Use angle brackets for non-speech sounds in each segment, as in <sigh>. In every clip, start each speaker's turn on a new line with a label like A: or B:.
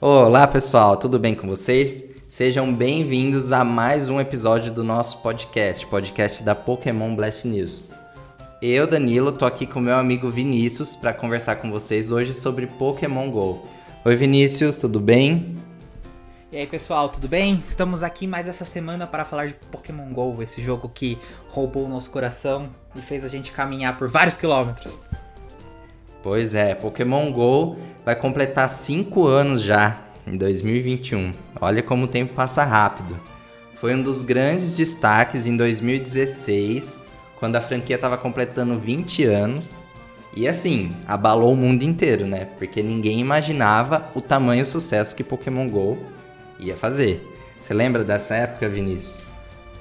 A: Olá pessoal, tudo bem com vocês? Sejam bem-vindos a mais um episódio do nosso podcast, podcast da Pokémon Blast News. Eu, Danilo, tô aqui com meu amigo Vinícius para conversar com vocês hoje sobre Pokémon Go. Oi Vinícius, tudo bem?
B: E aí pessoal, tudo bem? Estamos aqui mais essa semana para falar de Pokémon GO, esse jogo que roubou o nosso coração e fez a gente caminhar por vários quilômetros.
A: Pois é, Pokémon GO vai completar 5 anos já, em 2021. Olha como o tempo passa rápido. Foi um dos grandes destaques em 2016, quando a franquia estava completando 20 anos. E assim, abalou o mundo inteiro, né? Porque ninguém imaginava o tamanho sucesso que Pokémon GO ia fazer. Você lembra dessa época, Vinícius?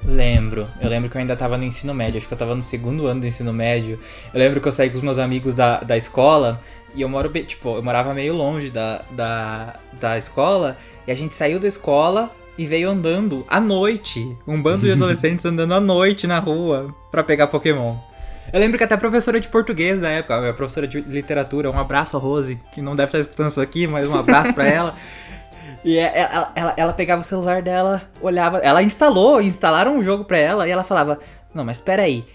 B: Lembro. Eu lembro que eu ainda tava no ensino médio, acho que eu tava no segundo ano do ensino médio. Eu lembro que eu saí com os meus amigos da, da escola e eu moro, tipo, eu morava meio longe da, da, da escola e a gente saiu da escola e veio andando à noite. Um bando de <laughs> adolescentes andando à noite na rua para pegar Pokémon. Eu lembro que até a professora de português da época, a professora de literatura, um abraço a Rose, que não deve estar escutando isso aqui, mas um abraço para <laughs> ela. E é, é, ela, ela, ela, pegava o celular dela, olhava. Ela instalou, instalaram um jogo pra ela e ela falava: Não, mas espera aí.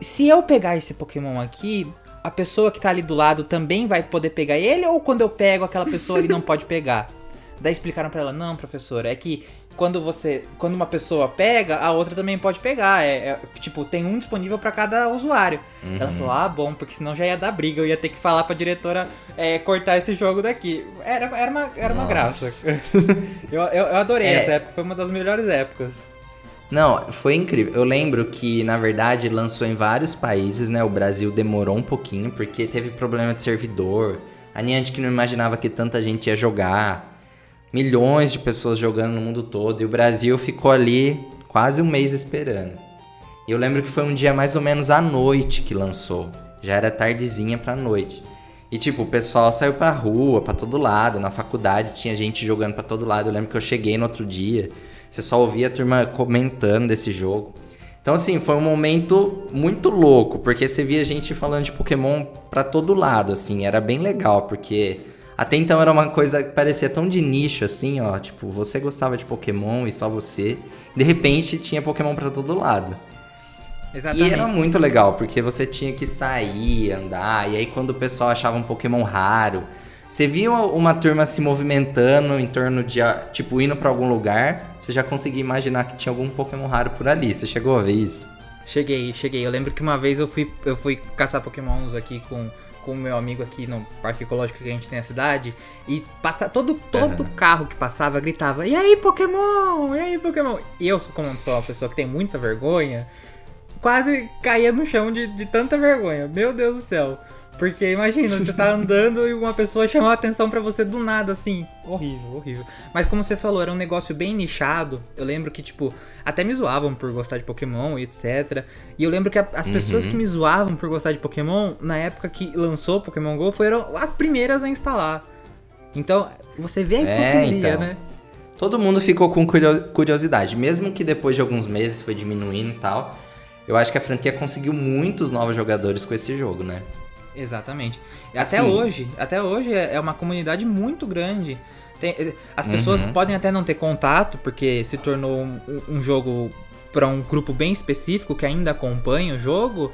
B: Se eu pegar esse Pokémon aqui, a pessoa que tá ali do lado também vai poder pegar ele? Ou quando eu pego, aquela pessoa ele não pode pegar? Daí explicaram pra ela: Não, professora, é que quando você. Quando uma pessoa pega, a outra também pode pegar. É, é tipo, tem um disponível para cada usuário. Uhum. Ela falou, ah, bom, porque senão já ia dar briga. Eu ia ter que falar pra diretora é, cortar esse jogo daqui. Era, era, uma, era uma graça. <laughs> eu, eu, eu, adorei é... essa época, foi uma das melhores épocas.
A: Não, foi incrível. Eu lembro que, na verdade, lançou em vários países, né? O Brasil demorou um pouquinho, porque teve problema de servidor. A Niantic não imaginava que tanta gente ia jogar milhões de pessoas jogando no mundo todo e o Brasil ficou ali quase um mês esperando. E eu lembro que foi um dia mais ou menos à noite que lançou. Já era tardezinha pra noite. E tipo, o pessoal saiu pra rua, pra todo lado. Na faculdade tinha gente jogando pra todo lado. Eu lembro que eu cheguei no outro dia. Você só ouvia a turma comentando desse jogo. Então, assim, foi um momento muito louco, porque você via gente falando de Pokémon pra todo lado, assim. Era bem legal, porque até então era uma coisa que parecia tão de nicho assim, ó. Tipo, você gostava de Pokémon e só você. De repente tinha Pokémon para todo lado. Exatamente. E era muito legal, porque você tinha que sair, andar, e aí quando o pessoal achava um Pokémon raro, você via uma turma se movimentando em torno de, tipo, indo para algum lugar, você já conseguia imaginar que tinha algum Pokémon raro por ali. Você chegou a ver isso?
B: Cheguei, cheguei. Eu lembro que uma vez eu fui, eu fui caçar Pokémons aqui com com o meu amigo aqui no parque ecológico que a gente tem na cidade e passa todo todo uhum. carro que passava gritava: "E aí, Pokémon? E aí, Pokémon?". E eu, como sou uma pessoa que tem muita vergonha, quase caía no chão de, de tanta vergonha. Meu Deus do céu. Porque imagina, você tá andando e uma pessoa chama a atenção para você do nada, assim. Horrível, horrível. Mas como você falou, era um negócio bem nichado. Eu lembro que, tipo, até me zoavam por gostar de Pokémon e etc. E eu lembro que a, as uhum. pessoas que me zoavam por gostar de Pokémon, na época que lançou Pokémon GO, foram as primeiras a instalar. Então, você vê a é, hipocrisia, é, então. né?
A: Todo mundo ficou com curiosidade, mesmo que depois de alguns meses foi diminuindo e tal. Eu acho que a franquia conseguiu muitos novos jogadores com esse jogo, né?
B: Exatamente. Assim, até hoje, até hoje é, é uma comunidade muito grande. Tem, eh, as pessoas uhum. podem até não ter contato, porque se tornou um, um jogo para um grupo bem específico que ainda acompanha o jogo.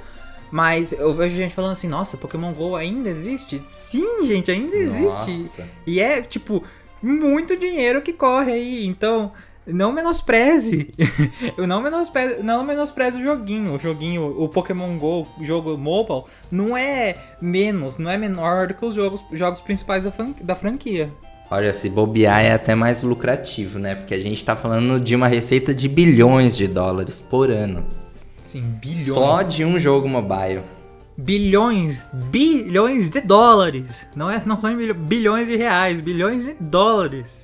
B: Mas eu vejo gente falando assim, nossa, Pokémon GO ainda existe? Sim, gente, ainda existe. Nossa. E é, tipo, muito dinheiro que corre aí. Então, não menospreze. <laughs> eu não menospreze, não menospreze o joguinho. O joguinho, o Pokémon Go, jogo mobile, não é menos, não é menor do que os jogos, jogos principais da, da franquia.
A: Olha, se bobear é até mais lucrativo, né? Porque a gente tá falando de uma receita de bilhões de dólares por ano.
B: Sim, bilhões.
A: Só de um jogo mobile.
B: Bilhões, bilhões de dólares. Não é, não são bilhões de reais, bilhões de dólares.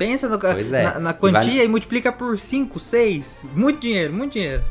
B: Pensa no, é. na, na, quantia e, vale... e multiplica por 5, 6. Muito dinheiro, muito dinheiro.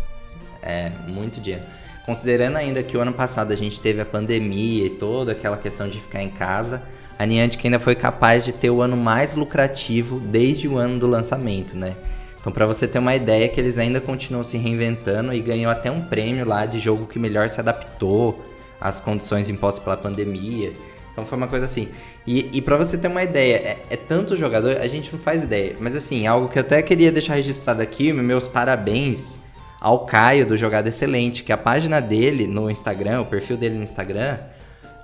A: É, muito dinheiro. Considerando ainda que o ano passado a gente teve a pandemia e toda aquela questão de ficar em casa, a Niantic ainda foi capaz de ter o ano mais lucrativo desde o ano do lançamento, né? Então, para você ter uma ideia, que eles ainda continuam se reinventando e ganhou até um prêmio lá de jogo que melhor se adaptou às condições impostas pela pandemia. Então foi uma coisa assim. E, e para você ter uma ideia, é, é, tanto jogador, a gente não faz ideia. Mas assim, algo que eu até queria deixar registrado aqui, meus parabéns ao Caio do Jogada Excelente, que a página dele no Instagram, o perfil dele no Instagram,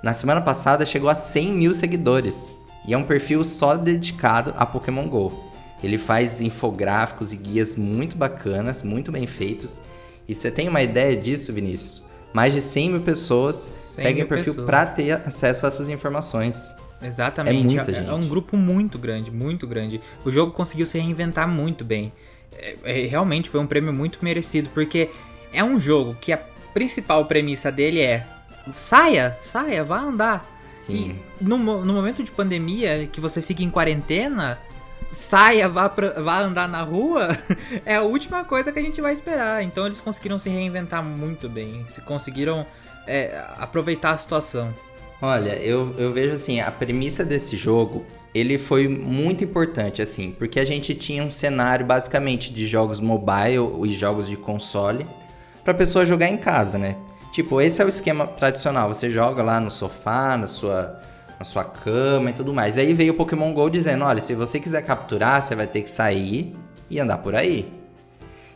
A: na semana passada chegou a 100 mil seguidores. E é um perfil só dedicado a Pokémon GO. Ele faz infográficos e guias muito bacanas, muito bem feitos. E você tem uma ideia disso, Vinícius? Mais de 100 mil pessoas 100 seguem mil o perfil para ter acesso a essas informações.
B: Exatamente. É, muita é, gente. é um grupo muito grande, muito grande. O jogo conseguiu se reinventar muito bem. É, é, realmente foi um prêmio muito merecido, porque é um jogo que a principal premissa dele é saia, saia, vá andar.
A: Sim.
B: E no, no momento de pandemia, que você fica em quarentena, saia, vá, pra, vá andar na rua, <laughs> é a última coisa que a gente vai esperar. Então eles conseguiram se reinventar muito bem, se conseguiram é, aproveitar a situação.
A: Olha, eu, eu vejo assim, a premissa desse jogo, ele foi muito importante, assim, porque a gente tinha um cenário basicamente de jogos mobile e jogos de console para pessoa jogar em casa, né? Tipo, esse é o esquema tradicional, você joga lá no sofá, na sua na sua cama e tudo mais. E aí veio o Pokémon GO dizendo, olha, se você quiser capturar, você vai ter que sair e andar por aí.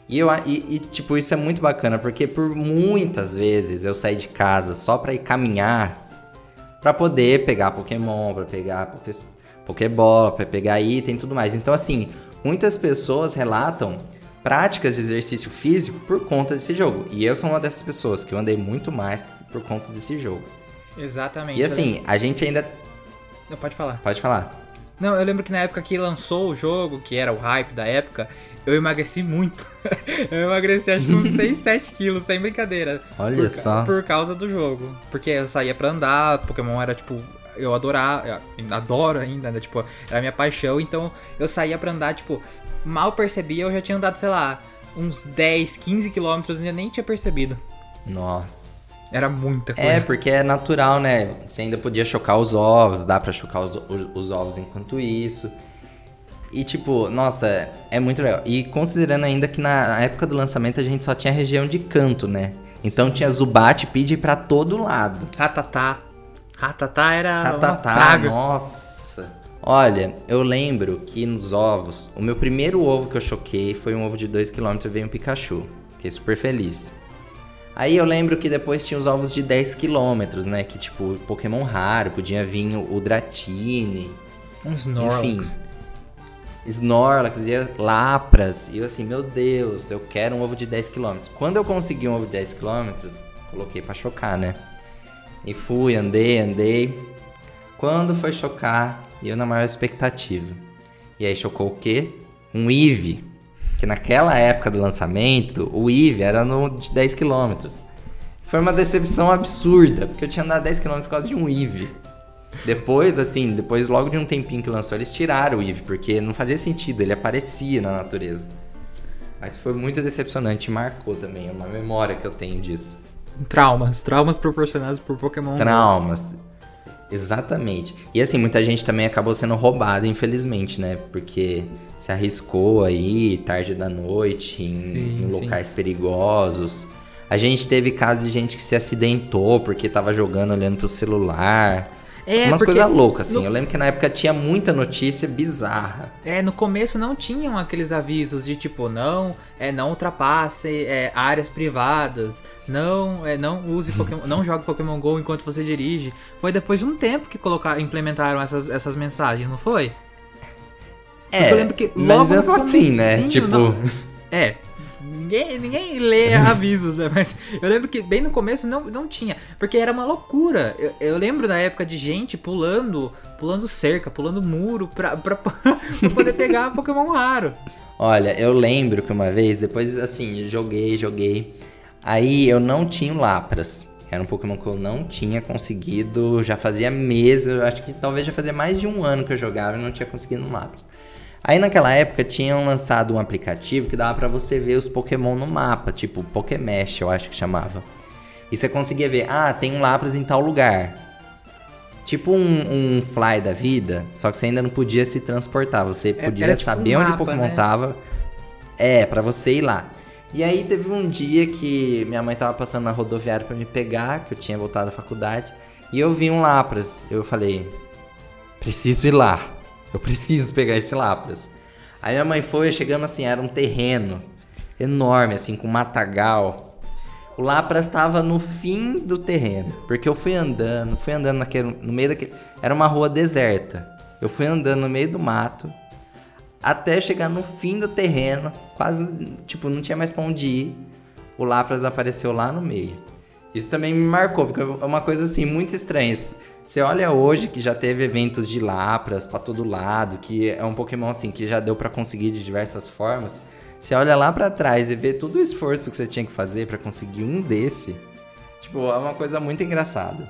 A: E, eu, e, e, tipo, isso é muito bacana, porque por muitas vezes eu saí de casa só pra ir caminhar para poder pegar Pokémon, para pegar Poké, Pokébola, para pegar item e tudo mais. Então, assim, muitas pessoas relatam práticas de exercício físico por conta desse jogo. E eu sou uma dessas pessoas que eu andei muito mais por conta desse jogo.
B: Exatamente.
A: E assim, a gente ainda.
B: Não, pode falar.
A: Pode falar.
B: Não, eu lembro que na época que lançou o jogo, que era o hype da época, eu emagreci muito. <laughs> eu emagreci acho que uns <laughs> 6, 7 quilos, sem brincadeira.
A: Olha
B: por,
A: só.
B: Por causa do jogo. Porque eu saía pra andar, Pokémon era tipo. Eu adorava, eu adoro ainda, né? Tipo, era minha paixão, então eu saía pra andar, tipo, mal percebia, eu já tinha andado, sei lá, uns 10, 15 quilômetros e ainda nem tinha percebido.
A: Nossa.
B: Era muita
A: coisa. É, porque é natural, né? Você ainda podia chocar os ovos, dá para chocar os, os, os, ovos enquanto isso. E tipo, nossa, é muito legal. E considerando ainda que na época do lançamento a gente só tinha região de canto, né? Então Sim. tinha Zubat e Pidgey pra todo lado.
B: Ratatá. Ratatá era
A: Ratatá, uma praga. nossa. Olha, eu lembro que nos ovos, o meu primeiro ovo que eu choquei foi um ovo de 2km e veio um Pikachu. Fiquei super feliz. Aí eu lembro que depois tinha os ovos de 10 km, né? Que tipo, Pokémon raro, podia vir o Dratini.
B: Um Snorlax. Enfim.
A: Snorlax e Lapras. E eu assim, meu Deus, eu quero um ovo de 10 km. Quando eu consegui um ovo de 10 km, coloquei para chocar, né? E fui, andei, andei. Quando foi chocar, eu na maior expectativa. E aí chocou o quê? Um Eevee. Que naquela época do lançamento, o Eevee era no de 10 km. Foi uma decepção absurda, porque eu tinha andado 10 km por causa de um Eevee. Depois, assim, depois logo de um tempinho que lançou, eles tiraram o Eevee, porque não fazia sentido, ele aparecia na natureza. Mas foi muito decepcionante, marcou também, é uma memória que eu tenho disso.
B: Traumas, traumas proporcionados por Pokémon.
A: Traumas. Exatamente. E assim, muita gente também acabou sendo roubada, infelizmente, né? Porque se arriscou aí tarde da noite, em, sim, em locais sim. perigosos. A gente teve casos de gente que se acidentou porque tava jogando olhando pro celular. É, Umas coisas loucas, assim. No... Eu lembro que na época tinha muita notícia bizarra.
B: É, no começo não tinham aqueles avisos de tipo, não, é, não ultrapasse é, áreas privadas, não, é, não use Pokémon, <laughs> não jogue Pokémon GO enquanto você dirige. Foi depois de um tempo que colocar, implementaram essas, essas mensagens, não foi?
A: É, eu lembro que logo mas mesmo assim, né? Tipo. Não, <laughs>
B: é, Ninguém, ninguém lê <laughs> avisos, né? Mas eu lembro que bem no começo não, não tinha. Porque era uma loucura. Eu, eu lembro da época de gente pulando, pulando cerca, pulando muro pra, pra, <laughs> pra poder pegar Pokémon raro.
A: Olha, eu lembro que uma vez, depois assim, joguei, joguei. Aí eu não tinha Lapras. Era um Pokémon que eu não tinha conseguido, já fazia meses, acho que talvez já fazia mais de um ano que eu jogava e não tinha conseguido um Lapras. Aí naquela época tinham lançado um aplicativo que dava para você ver os Pokémon no mapa, tipo Pokémesh, eu acho que chamava. E você conseguia ver, ah, tem um Lapras em tal lugar. Tipo um, um Fly da vida, só que você ainda não podia se transportar, você é, podia tipo saber um onde mapa, o Pokémon né? tava. É, para você ir lá. E aí teve um dia que minha mãe tava passando na rodoviária para me pegar, que eu tinha voltado da faculdade. E eu vi um Lapras. Eu falei, preciso ir lá. Eu preciso pegar esse Lapras. Aí minha mãe foi, chegamos assim, era um terreno enorme, assim, com matagal. O Lapras estava no fim do terreno, porque eu fui andando, fui andando naquele, no meio daquele. Era uma rua deserta. Eu fui andando no meio do mato até chegar no fim do terreno, quase, tipo, não tinha mais pra onde ir. O Lapras apareceu lá no meio. Isso também me marcou, porque é uma coisa assim muito estranha. Você olha hoje que já teve eventos de Lapras para todo lado, que é um Pokémon assim que já deu para conseguir de diversas formas. Você olha lá para trás e vê todo o esforço que você tinha que fazer para conseguir um desse. Tipo, é uma coisa muito engraçada.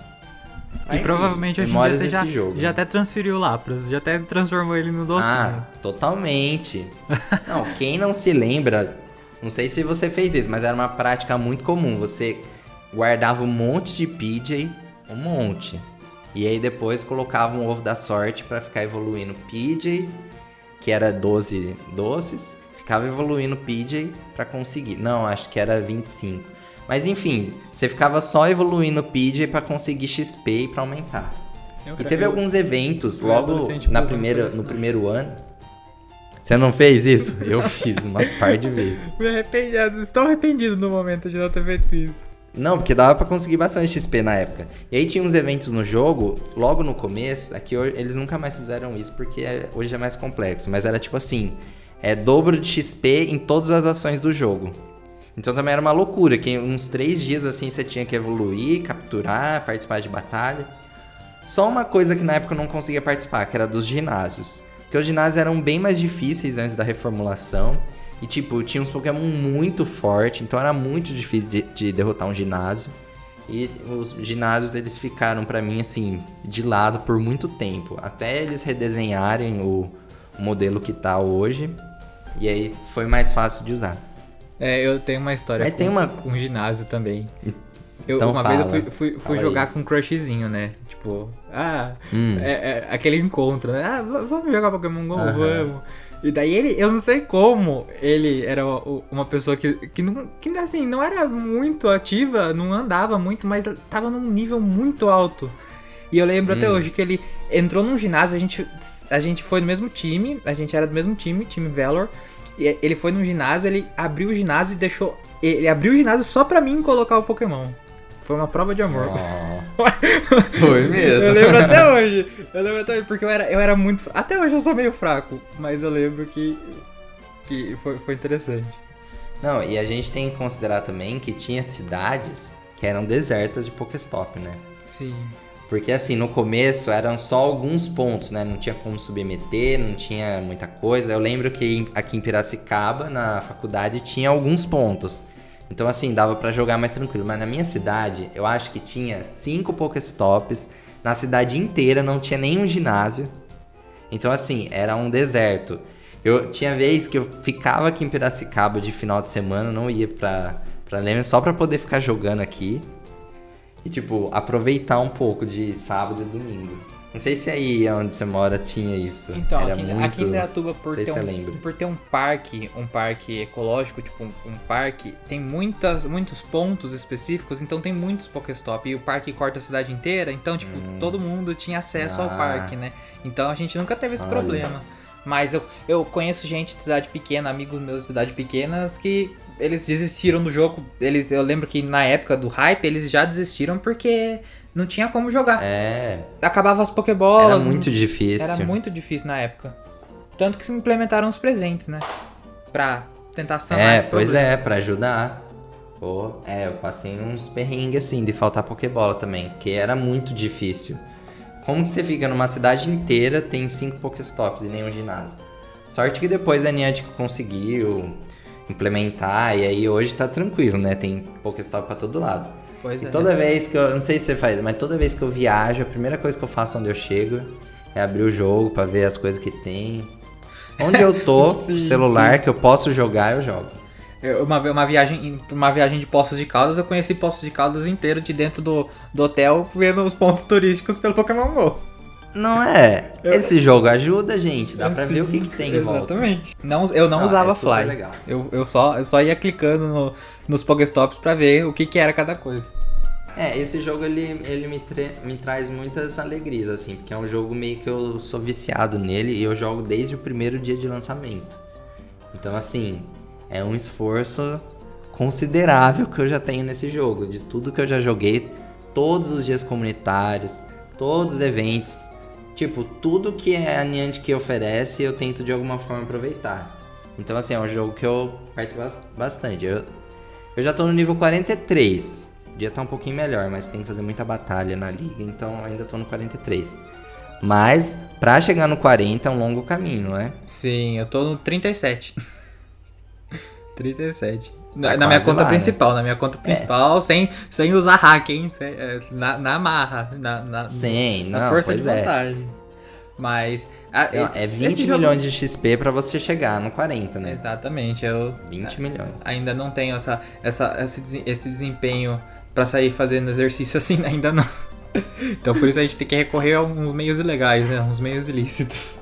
B: E Enfim, provavelmente hoje em dia você já, jogo, já né? até transferiu o Lapras, já até transformou ele no docinho. Ah,
A: totalmente. <laughs> não, quem não se lembra, não sei se você fez isso, mas era uma prática muito comum. Você guardava um monte de PJ, um monte. E aí depois colocava um ovo da sorte para ficar evoluindo PJ, que era 12 doces, ficava evoluindo PJ para conseguir. Não, acho que era 25. Mas enfim, você ficava só evoluindo PJ para conseguir XP e para aumentar. Eu, e teve alguns eventos logo na primeira, no primeiro ano. Você não fez isso? Eu fiz umas par de vezes. <laughs>
B: Me arrependi, estou arrependido no momento de não ter feito isso.
A: Não, porque dava para conseguir bastante XP na época. E aí tinha uns eventos no jogo, logo no começo, aqui eles nunca mais fizeram isso porque é, hoje é mais complexo, mas era tipo assim, é dobro de XP em todas as ações do jogo. Então também era uma loucura, que uns três dias assim você tinha que evoluir, capturar, participar de batalha. Só uma coisa que na época eu não conseguia participar, que era dos ginásios. Porque os ginásios eram bem mais difíceis antes da reformulação. E, tipo, tinha uns Pokémon muito fortes, então era muito difícil de, de derrotar um ginásio. E os ginásios, eles ficaram para mim, assim, de lado por muito tempo. Até eles redesenharem o, o modelo que tá hoje. E aí foi mais fácil de usar.
B: É, eu tenho uma história
A: Mas com, tem uma...
B: com ginásio também. Eu, então uma fala, vez eu fui, fui, fui jogar aí. com um crushzinho, né? Tipo, ah, hum. é, é, aquele encontro, né? Ah, vamos jogar Pokémon GO, vamos. E daí ele, eu não sei como, ele era uma pessoa que, que, não, que assim, não era muito ativa, não andava muito, mas tava num nível muito alto. E eu lembro hum. até hoje que ele entrou num ginásio, a gente, a gente foi no mesmo time, a gente era do mesmo time, time Valor. E ele foi num ginásio, ele abriu o ginásio e deixou. Ele abriu o ginásio só pra mim colocar o Pokémon. Foi uma prova de amor.
A: Oh, <laughs> foi mesmo.
B: eu lembro até hoje. Eu lembro até hoje, porque eu era, eu era muito. Até hoje eu sou meio fraco, mas eu lembro que, que foi, foi interessante.
A: Não, e a gente tem que considerar também que tinha cidades que eram desertas de Pokéstop, né?
B: Sim.
A: Porque assim, no começo eram só alguns pontos, né? Não tinha como submeter, não tinha muita coisa. Eu lembro que aqui em Piracicaba, na faculdade, tinha alguns pontos. Então, assim, dava para jogar mais tranquilo. Mas na minha cidade, eu acho que tinha cinco Pokéstops. Na cidade inteira não tinha nenhum ginásio. Então, assim, era um deserto. Eu tinha vez que eu ficava aqui em Piracicaba de final de semana, não ia pra, pra Leme só pra poder ficar jogando aqui. E, tipo, aproveitar um pouco de sábado e domingo. Não sei se aí onde você mora tinha isso.
B: Então, Era aqui, muito... aqui em Dayatuba, por, ter um, por ter um parque, um parque ecológico, tipo um, um, parque, tem muitas, muitos pontos específicos, então tem muitos Pokéstop. E o parque corta a cidade inteira, então, tipo, hum. todo mundo tinha acesso ah. ao parque, né? Então a gente nunca teve esse Olha. problema. Mas eu, eu conheço gente de cidade pequena, amigos meus de cidade pequenas, que eles desistiram do jogo. Eles, eu lembro que na época do hype, eles já desistiram porque não tinha como jogar.
A: É.
B: Acabava as Pokébolas.
A: Era muito difícil.
B: Era muito difícil na época. Tanto que implementaram os presentes, né? Pra tentar sanar
A: É, pois é, pra ajudar. Pô, é, eu passei uns perrengues assim de faltar Pokébola também, que era muito difícil. Como que você fica numa cidade inteira, tem cinco Pokéstops e nenhum ginásio? Sorte que depois a Niantic conseguiu implementar e aí hoje tá tranquilo, né? Tem Pokéstop pra todo lado.
B: Pois
A: e
B: é.
A: toda vez que eu. Não sei se você faz, mas toda vez que eu viajo, a primeira coisa que eu faço onde eu chego é abrir o jogo para ver as coisas que tem. Onde eu tô, <laughs> sim, celular sim. que eu posso jogar, eu jogo.
B: Eu, uma, uma, viagem, uma viagem de Poços de Caldas, eu conheci Poços de Caldas inteiro de dentro do, do hotel, vendo os pontos turísticos pelo Pokémon GO.
A: Não é? Esse jogo ajuda, gente. Dá pra Sim, ver o que, que tem
B: em volta. Exatamente. Não, eu não ah, usava é Fly. Eu, eu, só, eu só ia clicando no, nos Pokéstops pra ver o que, que era cada coisa.
A: É, esse jogo ele, ele me, me traz muitas alegrias, assim, porque é um jogo meio que eu sou viciado nele e eu jogo desde o primeiro dia de lançamento. Então, assim, é um esforço considerável que eu já tenho nesse jogo. De tudo que eu já joguei, todos os dias comunitários, todos os eventos. Tipo, tudo que a Niantic oferece, eu tento de alguma forma aproveitar. Então, assim, é um jogo que eu participo bastante. Eu, eu já tô no nível 43. Podia estar tá um pouquinho melhor, mas tem que fazer muita batalha na liga, então ainda tô no 43. Mas, pra chegar no 40 é um longo caminho, não é?
B: Sim, eu tô no 37. 37. <laughs> Tá na, minha conta lá, né? principal, né? na minha conta é. principal, é. sem, sem usar hack, hein? Sem, é, na, na marra, na, na,
A: Sim,
B: na
A: não,
B: força de
A: é.
B: vantagem. Mas. A,
A: não, é 20 milhões jogo... de XP para você chegar no 40, né?
B: Exatamente. Eu
A: 20 milhões.
B: Ainda não tenho essa, essa, esse, esse desempenho para sair fazendo exercício assim, <laughs> ainda não. Então por isso a gente tem que recorrer a uns meios ilegais, né? Uns meios ilícitos.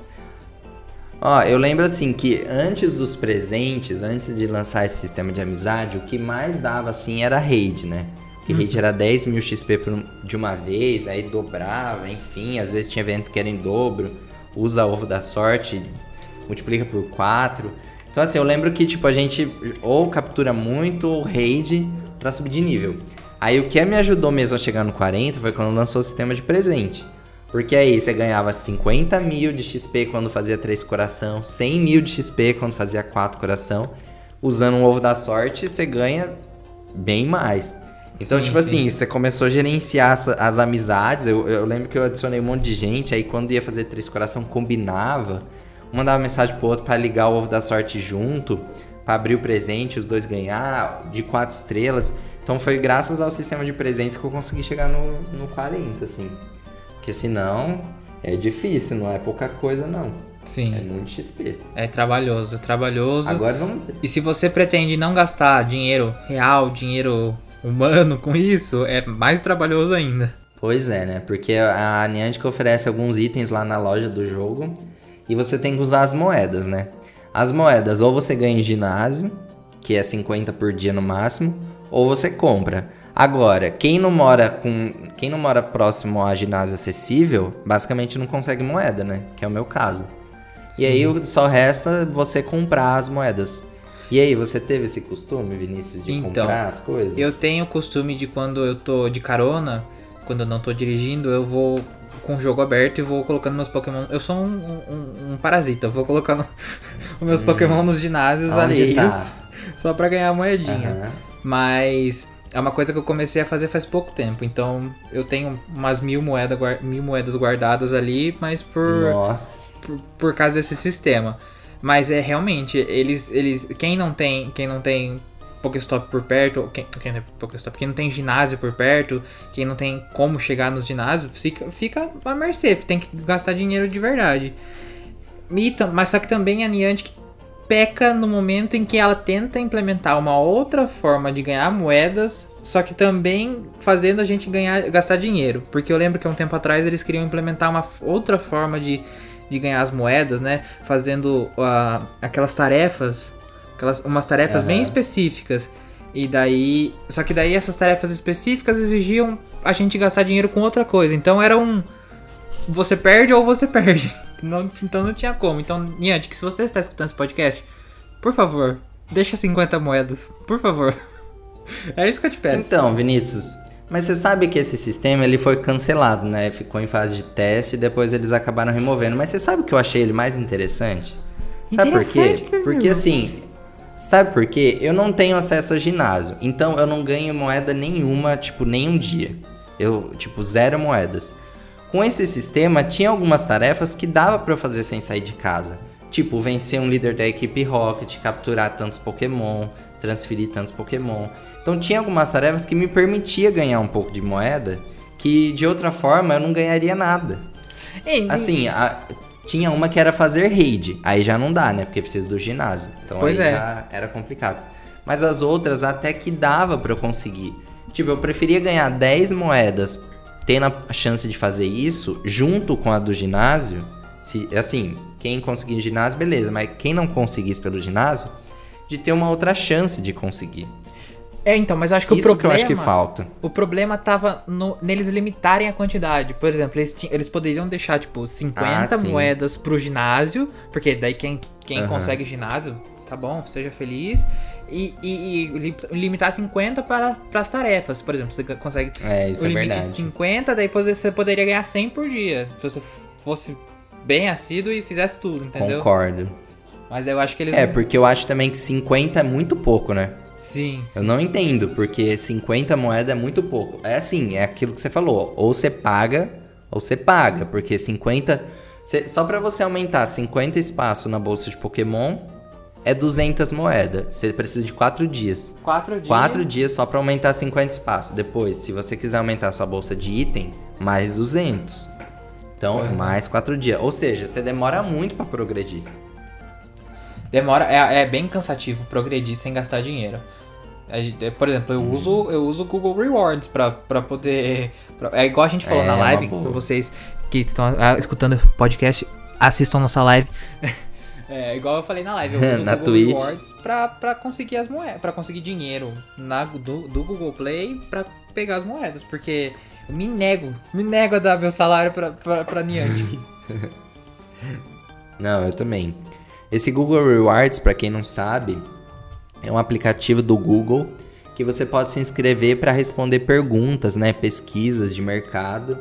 A: Ó, eu lembro assim que antes dos presentes, antes de lançar esse sistema de amizade, o que mais dava assim era raid, né? Porque uhum. raid era 10 mil XP de uma vez, aí dobrava, enfim, às vezes tinha evento que era em dobro, usa ovo da sorte, multiplica por 4. Então assim, eu lembro que tipo a gente ou captura muito ou raid pra subir de nível. Aí o que me ajudou mesmo a chegar no 40 foi quando lançou o sistema de presente. Porque aí você ganhava 50 mil de XP quando fazia 3 coração, 100 mil de XP quando fazia 4 coração. Usando um ovo da sorte, você ganha bem mais. Então, sim, tipo sim. assim, você começou a gerenciar as, as amizades. Eu, eu, lembro que eu adicionei um monte de gente, aí quando ia fazer 3 coração, combinava. Um mandava mensagem pro outro para ligar o ovo da sorte junto, para abrir o presente, os dois ganhar, de 4 estrelas. Então foi graças ao sistema de presentes que eu consegui chegar no, no 40, assim. Porque senão é difícil, não é pouca coisa não.
B: Sim.
A: É muito XP.
B: É trabalhoso, é trabalhoso.
A: Agora vamos ver.
B: E se você pretende não gastar dinheiro real, dinheiro humano com isso, é mais trabalhoso ainda.
A: Pois é, né? Porque a Niantic oferece alguns itens lá na loja do jogo e você tem que usar as moedas, né? As moedas ou você ganha em ginásio, que é 50 por dia no máximo, ou você compra. Agora, quem não mora com, quem não mora próximo a ginásio acessível, basicamente não consegue moeda, né? Que é o meu caso. Sim. E aí só resta você comprar as moedas. E aí, você teve esse costume, Vinícius, de então, comprar as coisas?
B: Eu tenho o costume de quando eu tô de carona, quando eu não tô dirigindo, eu vou com o jogo aberto e vou colocando meus Pokémon. Eu sou um, um, um parasita, vou colocando <laughs> os meus hum, Pokémon nos ginásios alheios tá? <laughs> só pra ganhar moedinha. Uhum. Mas é uma coisa que eu comecei a fazer faz pouco tempo. Então eu tenho umas mil, moeda, mil moedas guardadas ali, mas por, por, por causa desse sistema. Mas é realmente, eles. eles quem não tem. Quem não tem Pokéstop por perto, quem, quem, não Pokéstop, quem não tem ginásio por perto, quem não tem como chegar nos ginásios, fica, fica à mercê, tem que gastar dinheiro de verdade. Mas só que também a Niantic peca no momento em que ela tenta implementar uma outra forma de ganhar moedas, só que também fazendo a gente ganhar, gastar dinheiro. Porque eu lembro que há um tempo atrás eles queriam implementar uma outra forma de, de ganhar as moedas, né? Fazendo uh, aquelas tarefas, aquelas, umas tarefas uhum. bem específicas. E daí. Só que daí essas tarefas específicas exigiam a gente gastar dinheiro com outra coisa. Então era um. Você perde ou você <laughs> perde. Não, então não tinha como. Então, Niantic, se você está escutando esse podcast, por favor, deixa 50 moedas. Por favor. <laughs> É isso que eu te peço.
A: Então, Vinícius, mas você sabe que esse sistema ele foi cancelado, né? Ficou em fase de teste e depois eles acabaram removendo. Mas você sabe o que eu achei ele mais interessante? Sabe interessante, por quê? Porque assim, sabe por quê? Eu não tenho acesso a ginásio. Então eu não ganho moeda nenhuma, tipo, nem um dia. Eu, tipo, zero moedas. Com esse sistema, tinha algumas tarefas que dava para eu fazer sem sair de casa. Tipo, vencer um líder da equipe Rocket, capturar tantos Pokémon, transferir tantos Pokémon. Então tinha algumas tarefas que me permitia ganhar um pouco de moeda, que de outra forma eu não ganharia nada. Assim, a, tinha uma que era fazer raid, aí já não dá, né? Porque precisa do ginásio. Então pois aí é. já era complicado. Mas as outras até que dava para eu conseguir. Tipo, eu preferia ganhar 10 moedas tendo a chance de fazer isso junto com a do ginásio, se assim, quem conseguir ginásio, beleza, mas quem não conseguisse pelo ginásio, de ter uma outra chance de conseguir.
B: É, então, mas acho que
A: Isso
B: o problema.
A: que eu acho que falta.
B: O problema tava no- neles limitarem a quantidade. Por exemplo, eles, eles poderiam deixar, tipo, 50
A: Ah,
B: moedas pro ginásio, porque daí quem, quem
A: Aham.
B: consegue ginásio, tá bom, seja feliz. E, e- e li- limitar 50 para as tarefas. Por exemplo, você consegue
A: É,
B: o
A: é
B: limite de 50, daí você poderia ganhar 100 por dia. Se você fosse bem assíduo e fizesse tudo, entendeu?
A: Concordo.
B: Mas eu acho que eles.
A: É,
B: não-
A: porque eu acho também que 50 é muito pouco, né?
B: Sim,
A: Eu
B: sim.
A: não entendo, porque 50 moedas é muito pouco. É assim, é aquilo que você falou. Ou você paga, ou você paga. Porque 50. cê- só pra você aumentar 50 espaço na bolsa de Pokémon, é 200 moedas. Você precisa de 4 dias.
B: Quatro dias.
A: 4 dias só pra aumentar 50 espaço. Depois, se você quiser aumentar sua bolsa de item, mais 200. Então, mais 4 dias. Ou seja, você demora muito pra progredir.
B: Demora, é, é bem cansativo progredir sem gastar dinheiro. É, Por exemplo, eu
A: Uhum.
B: uso eu uso o Google Rewards pra, pra poder. pra- é igual a gente falou
A: É,
B: na live, vocês que estão ah, escutando o podcast, assistam nossa live. <laughs> É, igual eu falei na live, eu <laughs> uso
A: Na
B: o Google
A: Twitch.
B: Rewards pra, pra conseguir as moedas, pra conseguir dinheiro na, do, do Google Play pra pegar as moedas, porque eu me nego, me nego a dar meu salário pra, pra, pra Niantic. <laughs> <laughs>
A: Não, eu também. Esse Google Rewards, pra quem não sabe, é um aplicativo do Google que você pode se inscrever para responder perguntas, né, pesquisas de mercado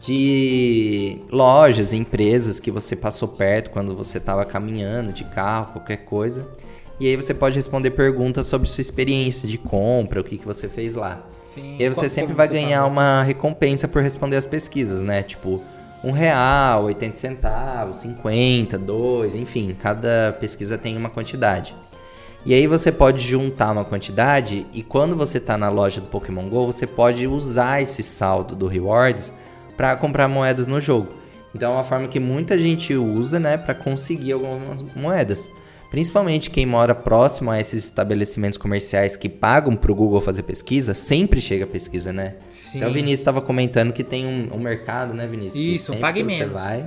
A: de lojas, empresas que você passou perto quando você estava caminhando de carro, qualquer coisa. E aí você pode responder perguntas sobre sua experiência de compra, o que, que você fez lá.
B: Sim,
A: E aí você sempre vai
B: você
A: ganhar uma recompensa por responder as pesquisas, né? Tipo, um real, 80 centavos, 50, 2, enfim, cada pesquisa tem uma quantidade. E aí você pode juntar uma quantidade e quando você tá na loja do Pokémon GO, você pode usar esse saldo do Rewards para comprar moedas no jogo. Então é uma forma que muita gente usa, né, para conseguir algumas moedas. Principalmente quem mora próximo a esses estabelecimentos comerciais que pagam pro Google fazer pesquisa, sempre chega a pesquisa, né?
B: Sim.
A: Até o Vinícius estava comentando que tem um, um mercado, né, Vinícius?
B: Isso, um pague
A: que você
B: menos.
A: vai.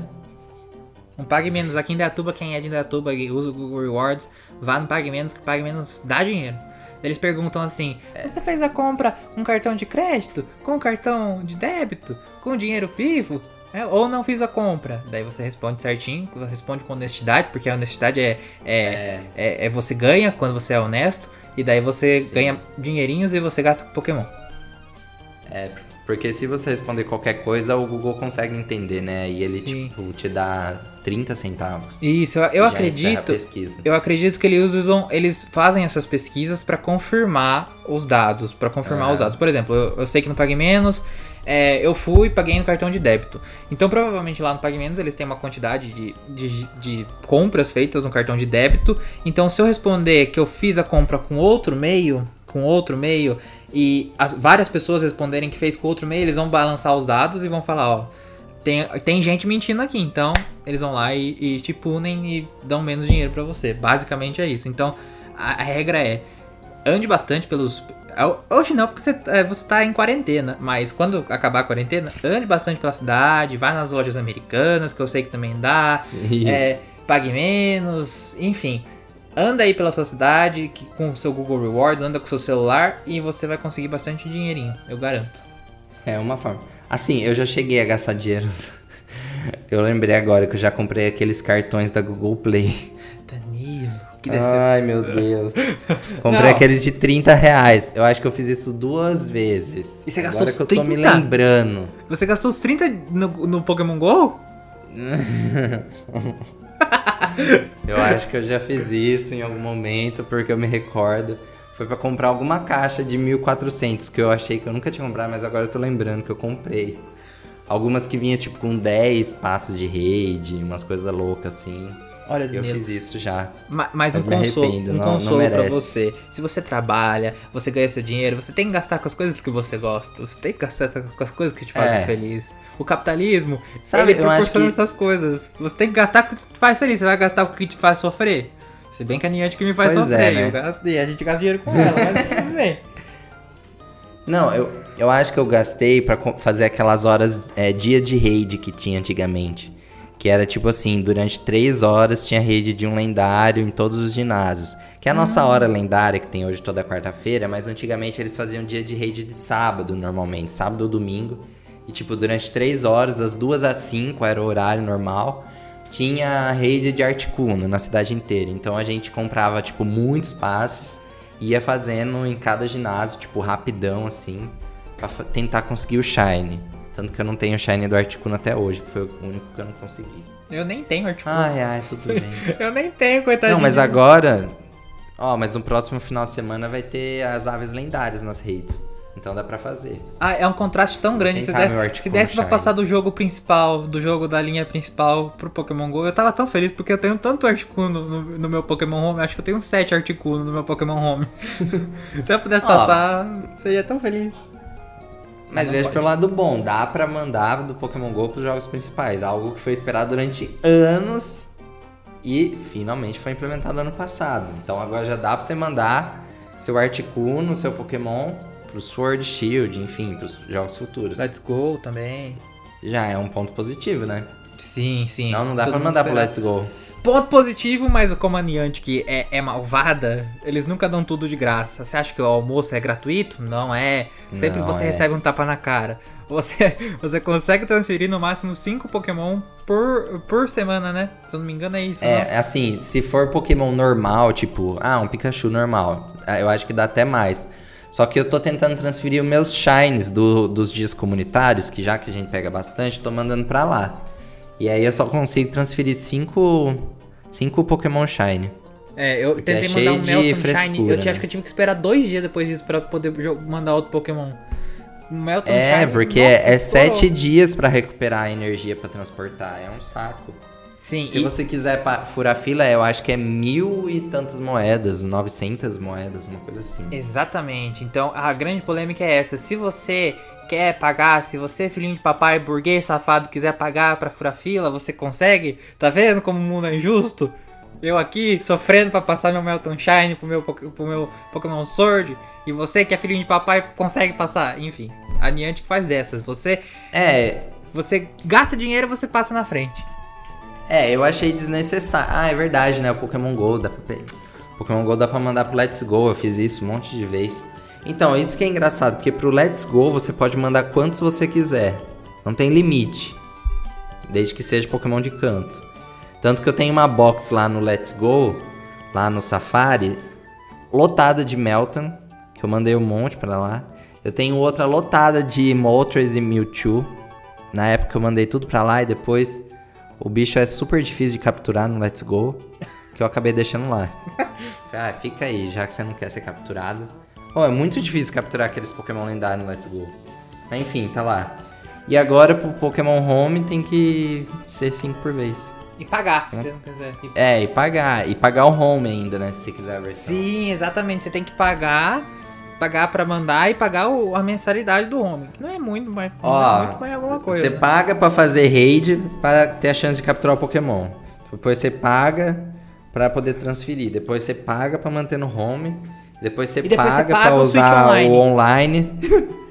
B: Um Pague Menos. Aqui em Dayatuba, quem é de Dayatuba e usa o Google Rewards, vá no Pague Menos, que Pague Menos dá dinheiro. Eles perguntam assim: você fez a compra com cartão de crédito, com cartão de débito, com dinheiro vivo? É, ou não fiz a compra? Daí você responde certinho, responde com honestidade, porque a honestidade é, é, é, é você ganha quando você é honesto, e daí você
A: Sim.
B: ganha dinheirinhos e você gasta com Pokémon.
A: É, porque se você responder qualquer coisa, o Google consegue entender, né? E ele,
B: Sim.
A: tipo, te dá 30 centavos.
B: Isso, eu, acredito. Eu acredito que eles usam, eles fazem essas pesquisas pra confirmar os dados, pra confirmar
A: Ah.
B: os dados. Por exemplo, eu, eu sei que no Pague Menos, é, eu fui e paguei no cartão de débito. Então, provavelmente lá no Pague Menos eles têm uma quantidade de, de, de compras feitas no cartão de débito. Então, se eu responder que eu fiz a compra com outro meio, com outro meio, e as, várias pessoas responderem que fez com outro meio, eles vão balançar os dados e vão falar, ó, tem, tem gente mentindo aqui, então eles vão lá e, e te punem e dão menos dinheiro pra você. Basicamente é isso. Então a, a regra é ande bastante pelos. Hoje não, porque você, é, você tá em quarentena, mas quando acabar a quarentena, ande bastante pela cidade, vá nas lojas americanas, que eu sei que também dá, <laughs> é, pague menos, enfim. Anda aí pela sua cidade que, com o seu Google Rewards, anda com o seu celular e você vai conseguir bastante dinheirinho, eu garanto.
A: É uma forma. Assim, eu já cheguei a gastar dinheiro. Eu lembrei agora que eu já comprei aqueles cartões da Google Play.
B: Danilo.
A: Ai, meu Deus. <laughs> Comprei
B: Não.
A: aqueles de 30 reais. Eu acho que eu fiz isso duas vezes.
B: E você gastou
A: Agora
B: os
A: que eu tô me
B: 30?
A: lembrando.
B: Você gastou os 30 no, no Pokémon GO? <laughs>
A: Eu acho que eu já fiz isso em algum momento, porque eu me recordo. Foi pra comprar alguma caixa de 1400 que eu achei que eu nunca tinha comprado, mas agora eu tô lembrando que eu comprei. Algumas que vinha tipo com 10 passos de rede, umas coisas loucas assim.
B: Olha,
A: Eu
B: Danilo.
A: fiz isso já.
B: Ma- Mas um
A: Mas
B: consolo, um
A: não- não
B: consolo pra você. Se você trabalha, você ganha seu dinheiro, você tem que gastar com as coisas que você gosta. Você tem que gastar com as coisas que te fazem
A: É.
B: feliz. O capitalismo,
A: Sabe,
B: ele proporciona
A: que-
B: essas coisas. Você tem que gastar com o que te faz feliz. Você vai gastar com o que te faz sofrer. Se bem que a Niantic me faz
A: Pois é,
B: sofrer.
A: né?
B: eu gasto- e a gente gasta dinheiro com ela, mas tudo <laughs> bem.
A: Não, eu, eu acho que eu gastei pra co- fazer aquelas horas é, dia de raid que tinha antigamente. Que era tipo assim, durante três horas tinha rede de um lendário em todos os ginásios. Que é a nossa hora lendária que tem hoje toda quarta-feira, mas antigamente eles faziam dia de rede de sábado, normalmente, sábado ou domingo. E tipo, durante três horas, das duas às cinco era o horário normal, tinha rede de Articuno na cidade inteira. Então a gente comprava, tipo, muitos passes, ia fazendo em cada ginásio, tipo, rapidão, assim, pra tentar conseguir o Shine. Tanto que eu não tenho o Shine do Articuno até hoje, que foi o único que eu não consegui.
B: Eu nem tenho Articuno.
A: Ai, ai, tudo bem. <laughs>
B: eu nem tenho, coitadinho.
A: Não, mas agora. Ó, mas no próximo final de semana vai ter as aves lendárias nas redes. Então dá pra fazer.
B: Ah, é um contraste tão grande. Se, der, se desse pra passar do jogo principal, do jogo da linha principal pro Pokémon GO, eu tava tão feliz porque eu tenho tanto Articuno no, no meu Pokémon Home. Acho que eu tenho 7 Articuno no meu Pokémon Home. <laughs> se eu pudesse passar, seria tão feliz.
A: Mas veja pelo lado bom, dá pra mandar do Pokémon GO pros jogos principais. Algo que foi esperado durante anos e finalmente foi implementado ano passado. Então agora já dá pra você mandar seu Articuno, seu Pokémon pro Sword Shield, enfim, pros jogos futuros.
B: Let's Go também.
A: Já é um ponto positivo, né?
B: Sim, sim.
A: Não, não dá pra mandar pro Let's Go.
B: Ponto positivo, mas como a Niantic é, é malvada, eles nunca dão tudo de graça. Você acha que o almoço é gratuito? Não é. Sempre não, você é. recebe um tapa na cara. Você, <laughs> você consegue transferir no máximo 5 Pokémon por, por semana, né? Se eu não me engano, é isso.
A: É, né? assim, se for Pokémon normal, tipo, ah, um Pikachu normal, ah, eu acho que dá até mais. Só que eu tô tentando transferir os meus shines do, dos dias comunitários, que já que a gente pega bastante, tô mandando pra lá. E aí eu só consigo transferir 5 cinco Pokémon Shine.
B: É, eu Porque tentei é mandar um Melton Shine. Eu né? acho que eu tive que esperar dois dias depois disso pra poder mandar outro Pokémon.
A: Melton é, Shine, porque nossa, é sete dias para recuperar a energia para transportar. É um saco.
B: Sim.
A: Se e... você quiser furar fila, eu acho que é mil e tantas moedas, 900 moedas, uma coisa assim.
B: Exatamente. Então a grande polêmica é essa. Se você quer pagar, se você, filhinho de papai burguês safado, quiser pagar pra furar fila, você consegue? Tá vendo como o mundo é injusto? Eu aqui sofrendo para passar meu Melton Shine pro meu, pro meu Pokémon Sword. E você que é filhinho de papai consegue passar. Enfim, a Niantic faz dessas. Você.
A: É.
B: Você gasta dinheiro e você passa na frente.
A: É, eu achei desnecessário. Ah, é verdade, né? O Pokémon GO dá pra. Pokémon GO dá pra mandar pro Let's Go. Eu fiz isso um monte de vezes. Então, isso que é engraçado, porque pro Let's Go você pode mandar quantos você quiser. Não tem limite. Desde que seja Pokémon de canto. Tanto que eu tenho uma box lá no Let's Go, lá no Safari, lotada de Melton, que eu mandei um monte para lá. Eu tenho outra lotada de Moltres e Mewtwo. Na época eu mandei tudo pra lá e depois o bicho é super difícil de capturar no Let's Go, que eu acabei deixando lá. <laughs> ah, fica aí, já que você não quer ser capturado. Oh, é muito difícil capturar aqueles Pokémon lendários no Let's Go. Mas enfim, tá lá. E agora pro Pokémon Home tem que ser 5 por vez.
B: E pagar, se você não quiser.
A: É, e pagar. E pagar o home ainda, né? Se você quiser a versão.
B: Sim, exatamente. Você tem que pagar. Pagar pra mandar e pagar o, a mensalidade do home. Que não é muito, mas
A: Ó,
B: não é muito, mas é alguma coisa.
A: Você paga pra fazer raid para ter a chance de capturar o Pokémon. Depois você paga pra poder transferir. Depois você paga pra manter no home. Depois você, depois paga, paga pra usar online. o online. <laughs>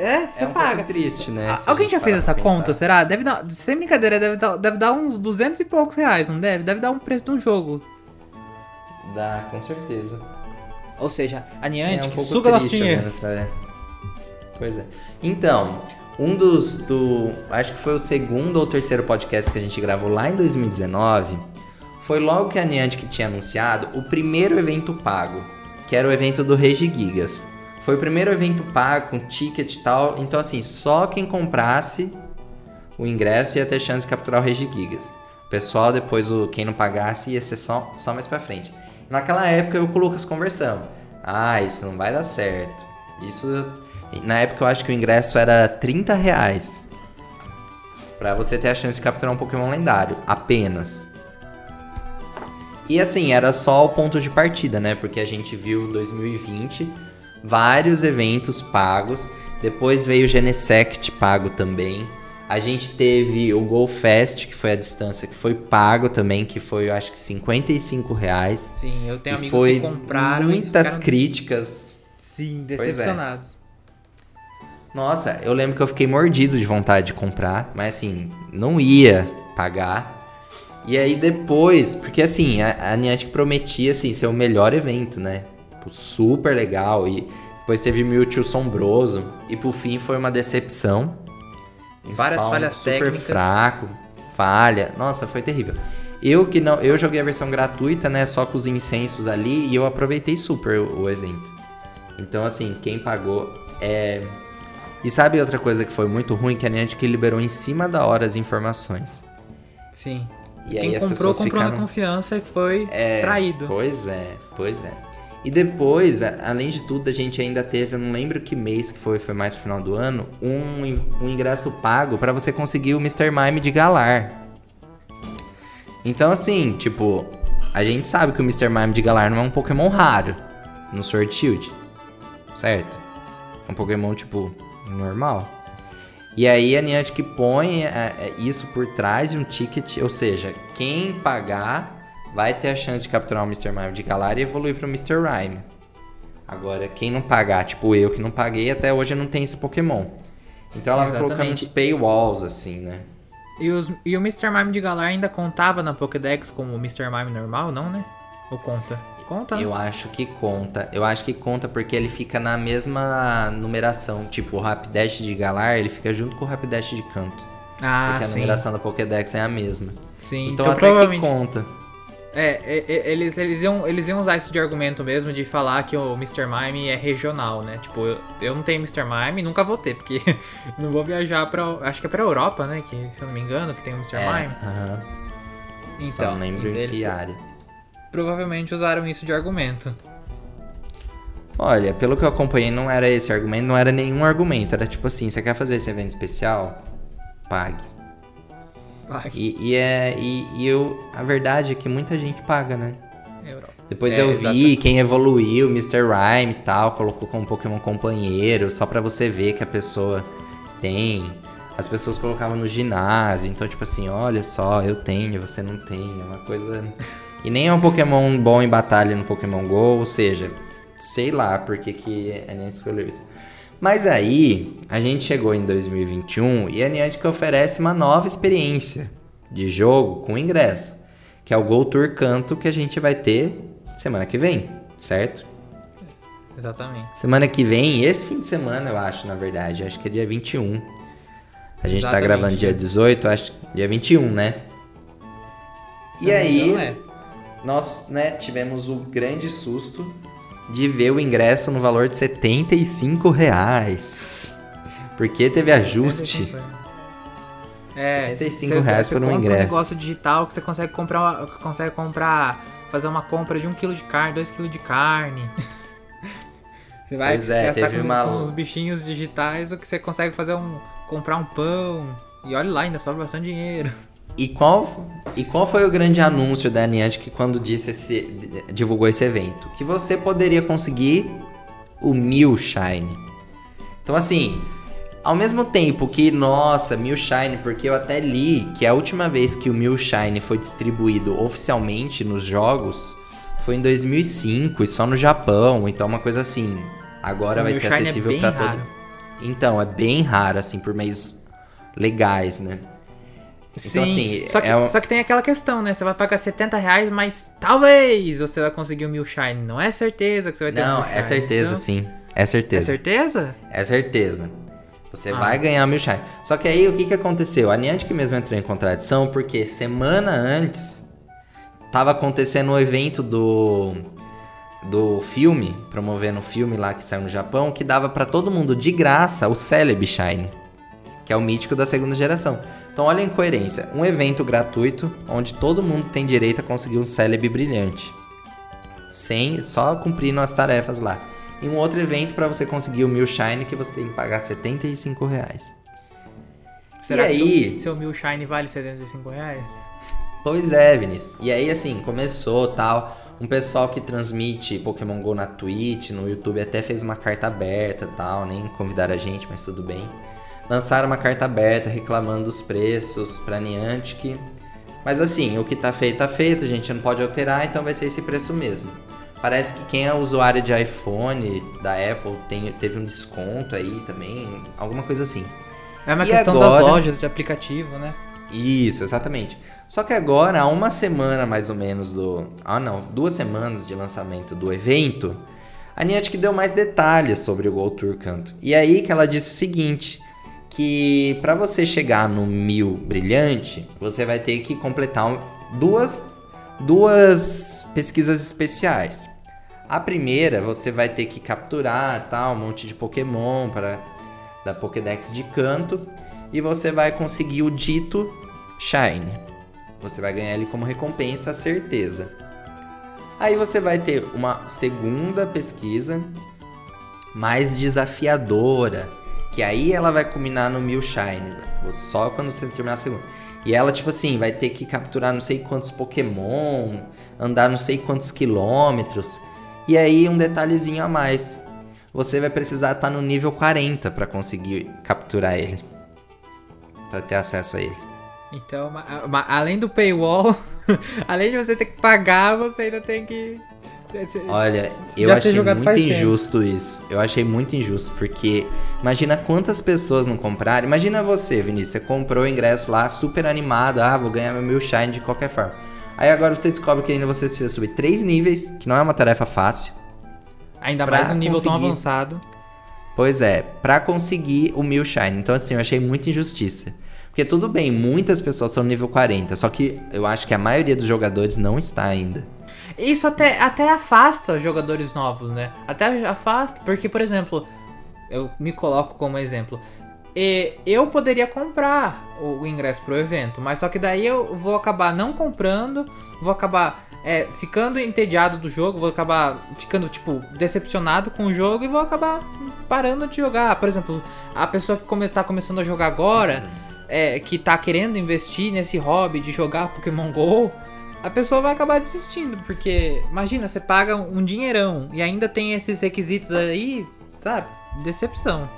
B: É, você é um paga.
A: Triste, né?
B: Alguém já fez essa conta, será? Deve dar, sem brincadeira, deve dar, deve dar uns 200 e poucos reais, não deve? Deve dar um preço de um jogo.
A: Dá, com certeza.
B: Ou seja, a Niantic é um suga nosso dinheiro. Pra...
A: Pois é. Então, um dos. Do, acho que foi o segundo ou terceiro podcast que a gente gravou lá em 2019. Foi logo que a Niantic tinha anunciado o primeiro evento pago, que era o evento do Regigigas. Foi o primeiro evento pago, com ticket e tal. Então, assim, só quem comprasse o ingresso ia ter chance de capturar o Regigigas. O pessoal, depois, o, quem não pagasse, ia ser só, só mais pra frente. Naquela época, eu com o Lucas conversamos. Ah, isso não vai dar certo. Isso... Na época, eu acho que o ingresso era 30 reais. Pra você ter a chance de capturar um Pokémon lendário. Apenas. E assim, era só o ponto de partida, né? Porque a gente viu 2020 vários eventos pagos. Depois veio o Genesect pago também. A gente teve o Go Fest, que foi a distância, que foi pago também, que foi, eu acho que 55 reais.
B: Sim, eu tenho
A: e
B: amigos
A: foi
B: que compraram.
A: Muitas ficaram... críticas.
B: Sim, é. decepcionados. É.
A: Nossa, eu lembro que eu fiquei mordido de vontade de comprar, mas assim, não ia pagar. E aí depois, porque assim, a, a Niantic prometia assim, ser o melhor evento, né? Tipo, super legal. E depois teve Mewtwo sombroso. E por fim foi uma decepção.
B: Várias falhas
A: super
B: técnicas.
A: fraco, falha. Nossa, foi terrível. Eu que não, eu joguei a versão gratuita, né, só com os incensos ali e eu aproveitei super o, o evento. Então assim, quem pagou é E sabe outra coisa que foi muito ruim que a Niantic liberou em cima da hora as informações.
B: Sim.
A: E aí
B: Quem
A: as
B: comprou,
A: pessoas
B: comprou
A: ficaram
B: na confiança e foi
A: É,
B: traído.
A: Pois é, pois é. E depois, além de tudo, a gente ainda teve, eu não lembro que mês que foi, foi mais pro final do ano, um, um ingresso pago pra você conseguir o Mr. Mime de Galar. Então, assim, tipo, a gente sabe que o Mr. Mime de Galar não é um Pokémon raro no Sword Shield, certo? É um Pokémon, tipo, normal. E aí a Niantic põe é, é, isso por trás de um ticket, ou seja, quem pagar vai ter a chance de capturar o Mr. Mime de Galar e evoluir para o Mr. Rhyme. Agora, quem não pagar, tipo eu que não paguei, até hoje não tem esse Pokémon. Então ela vai colocando uns
B: Exatamente.
A: paywalls, assim, né?
B: E, os, e o Mr. Mime de Galar ainda contava na Pokédex como o Mr. Mime normal, não, né? Ou conta? Conta, né?
A: Eu acho que conta. Eu acho que conta porque ele fica na mesma numeração. Tipo, o Rapidash de Galar, ele fica junto com o Rapidash de canto.
B: Ah,
A: porque a
B: sim.
A: numeração da Pokédex é a mesma.
B: Sim,
A: Então,
B: então,
A: até
B: provavelmente...
A: que conta.
B: É, é, é, eles, eles, iam, eles iam usar isso de argumento mesmo, de falar que o Mr. Mime é regional, né? Tipo, eu, eu não tenho Mr. Mime, nunca vou ter, porque <laughs> não vou viajar pra... Acho que é pra Europa, né? Que, se eu não me engano, que tem o Mr.
A: É,
B: Mime.
A: aham.
B: Então,
A: Só lembro em
B: eles
A: que área.
B: provavelmente usaram isso de argumento.
A: Olha, pelo que eu acompanhei, não era esse argumento, não era nenhum argumento. Era tipo assim, você quer fazer esse evento especial? Pague.
B: Vai,
A: E, e é. E, e eu. A verdade é que muita gente paga, né?
B: Europa.
A: Depois
B: É,
A: eu vi
B: exatamente.
A: quem evoluiu, Mr. Rhyme e tal, colocou como Pokémon companheiro, só pra você ver que a pessoa tem. As pessoas colocavam no ginásio, então tipo assim, olha só, eu tenho, você não tem, é uma coisa. <laughs> E nem é um Pokémon bom em batalha no Pokémon GO, ou seja, sei lá por que, que a Niantic escolheu isso. Mas aí, a gente chegou em 2021 e a Niantic oferece uma nova experiência de jogo com ingresso, que é o Go Tour Canto que a gente vai ter semana que vem, certo?
B: Exatamente.
A: Semana que vem, esse fim de semana, eu acho, na verdade, acho que é dia 21. A gente tá
B: Exatamente.
A: gravando dia 18, acho que dia 21, né? E aí,
B: é.
A: nós, né, tivemos o grande susto de ver o ingresso no valor de 75 reais. Porque teve ajuste.
B: É,
A: 75
B: você-
A: reais
B: você
A: por um ingresso.
B: um negócio digital que você consegue comprar, consegue comprar, fazer uma compra de 1 kg de carne, 2 kg de carne. <laughs> Você vai
A: Pois é,
B: gastar com,
A: uma-
B: com os bichinhos digitais o que você consegue fazer um comprar um pão. E olha lá, ainda sobra bastante dinheiro.
A: E qual, e qual foi o grande anúncio da Niantic quando disse esse, divulgou esse evento? Que você poderia conseguir o Mil Shine. Então assim, ao mesmo tempo que, nossa, Mil Shine, porque eu até li que a última vez que o Mil Shine foi distribuído oficialmente nos jogos foi em 2005 e só no Japão, então é uma coisa assim. Agora
B: O
A: vai ser
B: é
A: acessível pra
B: raro.
A: todo. Então, é bem raro assim por meios legais, né? Então,
B: Sim,
A: assim,
B: só, que,
A: é um-
B: só que tem aquela questão, né? Você vai pagar 70 reais, mas talvez você vai conseguir o Mil Shine. Não é certeza que você vai ter o
A: Não,
B: Mil
A: é certeza,
B: Então,
A: sim. É
B: É
A: certeza.
B: certeza?
A: É certeza. Você
B: Ah.
A: vai ganhar mil shine. Só que aí o que, que aconteceu? A Niantic mesmo entrou em contradição porque semana antes tava acontecendo o evento do do filme, promovendo o filme lá que saiu no Japão, que dava pra todo mundo de graça o Celebi Shine, que é o mítico da segunda geração. Então olha a incoerência, um evento gratuito onde todo mundo tem direito a conseguir um Celebi brilhante sem só cumprindo as tarefas lá. E um outro evento para você conseguir o Mil Shine que você tem que pagar 75 reais.
B: Será
A: e
B: que
A: aí,
B: seu, seu Mil Shine vale 75 reais?
A: pois é, Vinícius. E aí assim, começou tal, um pessoal que transmite Pokémon Go na Twitch, no YouTube até fez uma carta aberta, tal, nem convidaram a gente, mas tudo bem. Lançaram uma carta aberta reclamando dos preços pra Niantic. Mas assim, o que tá feito tá feito, a gente não pode alterar, então vai ser esse preço mesmo. Parece que quem é usuário de iPhone da Apple tem, teve um desconto aí também, alguma coisa assim.
B: É uma
A: E
B: questão das
A: agora?
B: lojas de aplicativo, né?
A: Isso, exatamente. Só que agora, há uma semana mais ou menos do. Ah, não, duas semanas de lançamento do evento, a Niantic deu mais detalhes sobre o Gold Tour Canto. E aí que ela disse o seguinte: que para você chegar no mil brilhante, você vai ter que completar duas, duas pesquisas especiais. A primeira, você vai ter que capturar tal, um monte de Pokémon para da Pokédex de canto e você vai conseguir o dito Shine. Você vai ganhar ele como recompensa, certeza. Aí você vai ter uma segunda pesquisa mais desafiadora, que aí ela vai culminar no Mil Shine, só quando você terminar a segunda. E ela, tipo assim, vai ter que capturar não sei quantos Pokémon, andar não sei quantos quilômetros. E aí, um detalhezinho a mais. Você vai precisar estar no nível 40 para conseguir capturar ele. para ter acesso a ele.
B: Então, além do paywall, <laughs> além de você ter que pagar, você ainda tem que.
A: Olha, eu achei muito injusto tempo. isso. Eu achei muito injusto, porque imagina quantas pessoas não compraram. Imagina você, Vinícius, você comprou o ingresso lá, super animado, ah, vou ganhar meu mil shine de qualquer forma. Aí agora você descobre que ainda você precisa subir três níveis, que não é uma tarefa fácil.
B: Ainda mais um nível conseguir... tão avançado.
A: Pois é, para conseguir o mil shine. Então assim, eu achei muita injustiça. Porque tudo bem, muitas pessoas estão no nível 40, só que eu acho que a maioria dos jogadores não está ainda.
B: Isso até, até afasta jogadores novos, né? Até afasta, porque, por exemplo, eu me coloco como exemplo. Eu poderia comprar o, o ingresso pro evento, mas só que daí eu vou acabar não comprando, vou acabar é, ficando entediado do jogo, vou acabar ficando, tipo, decepcionado com o jogo e vou acabar parando de jogar. Por exemplo, a pessoa que come, tá começando a jogar agora. Uhum é, que tá querendo investir nesse hobby de jogar Pokémon GO, a pessoa vai acabar desistindo, porque imagina, você paga um dinheirão e ainda tem esses requisitos aí, sabe? Decepção.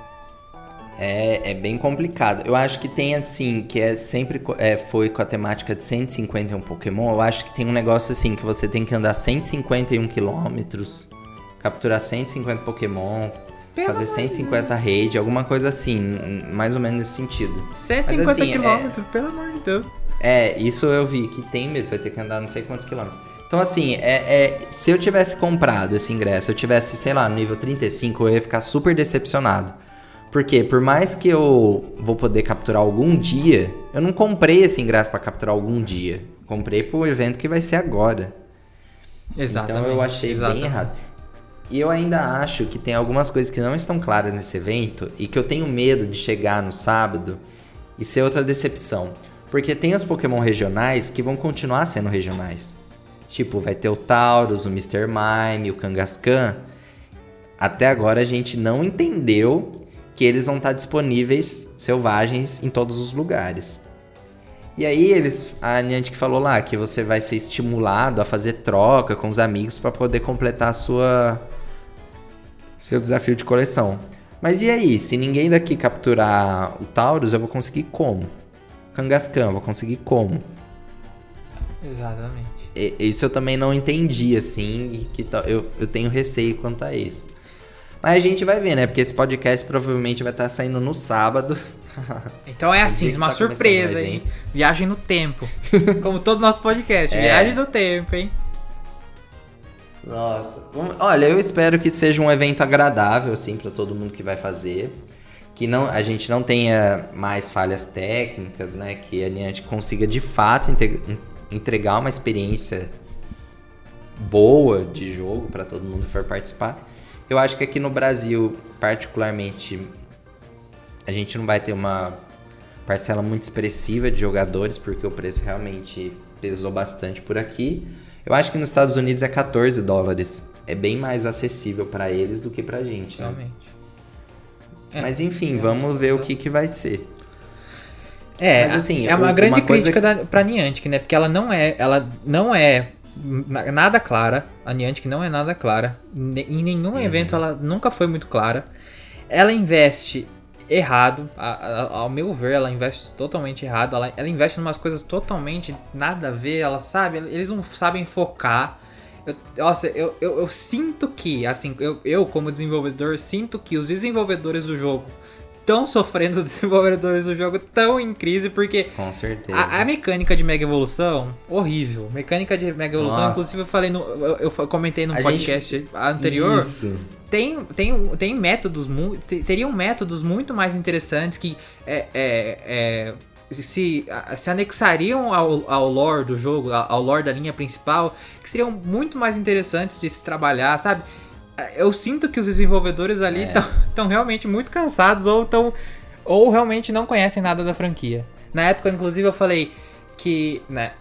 A: É, é bem complicado. Eu acho que tem assim, que é sempre é, foi com a temática de 151 Pokémon. Eu acho que tem um negócio assim que você tem que andar 151 quilômetros, capturar 150 Pokémon, fazer 150 raid, alguma coisa assim, mais ou menos nesse sentido.
B: 150 assim, quilômetros, é... pelo amor de Deus.
A: É, isso eu vi que tem mesmo, vai ter que andar não sei quantos quilômetros. Então, assim, é, é, se eu tivesse comprado esse ingresso, eu tivesse, sei lá, no nível 35, eu ia ficar super decepcionado. Porque, por mais que eu vou poder capturar algum dia, eu não comprei esse ingresso para capturar algum dia. Comprei pro evento que vai ser agora. Exatamente. Então eu achei exatamente. bem errado. E eu ainda acho que tem algumas coisas que não estão claras nesse evento e que eu tenho medo de chegar no sábado e ser outra decepção. Porque tem os Pokémon regionais que vão continuar sendo regionais. Tipo, vai ter o Taurus, o Mr. Mime, o Kangaskhan. Até agora a gente não entendeu que eles vão estar disponíveis selvagens em todos os lugares. E aí eles, a Niantic falou lá que você vai ser estimulado a fazer troca com os amigos para poder completar sua seu desafio de coleção. Mas e aí, se ninguém daqui capturar o Taurus, eu vou conseguir como? Kangaskhan, vou conseguir como?
B: Exatamente.
A: E, isso eu também não entendi, assim, que eu, eu tenho receio quanto a isso. Mas a gente vai ver, né? Porque esse podcast provavelmente vai estar saindo no sábado. <laughs>
B: Então é assim, uma tá surpresa, hein? Viagem no tempo. <laughs> Como todo nosso podcast, é. viagem no tempo, hein?
A: Nossa. Olha, eu espero que seja um evento agradável, assim, para todo mundo que vai fazer. Que não, a gente não tenha mais falhas técnicas, né? Que a Niantic consiga de fato entregar uma experiência boa de jogo para todo mundo que for participar. Eu acho que aqui no Brasil, particularmente, a gente não vai ter uma parcela muito expressiva de jogadores, porque o preço realmente pesou bastante por aqui. Eu acho que nos Estados Unidos é 14 dólares. É bem mais acessível para eles do que pra gente, né? Realmente. É, Mas enfim, vamos ver o que, que vai ser.
B: É, Mas, assim, é uma grande uma crítica coisa... da, pra Niantic, né? Porque ela não é, ela não é nada clara. A Niantic não é nada clara. Em nenhum uhum. evento ela nunca foi muito clara. Ela investe errado. A, a, ao meu ver, ela investe totalmente errado. Ela, ela investe em umas coisas totalmente nada a ver. Ela sabe, eles não sabem focar. Eu, nossa, eu, eu, eu, sinto que, assim, eu, eu como desenvolvedor, sinto que os desenvolvedores do jogo tão sofrendo <laughs> os desenvolvedores do jogo tão em crise, porque
A: Com certeza.
B: a, a mecânica de Mega Evolução, horrível. Mecânica de Mega Evolução,
A: Nossa.
B: inclusive eu falei no. Eu, eu comentei no
A: A
B: podcast anterior.
A: Isso.
B: Tem, tem, tem métodos teriam métodos muito mais interessantes que é, é, é, se, se anexariam ao, ao lore do jogo, ao lore da linha principal, que seriam muito mais interessantes de se trabalhar, sabe? Eu sinto que os desenvolvedores ali
A: É.
B: estão <laughs> realmente muito cansados ou tão, ou realmente não conhecem nada da franquia. Na época, inclusive, eu falei que, né,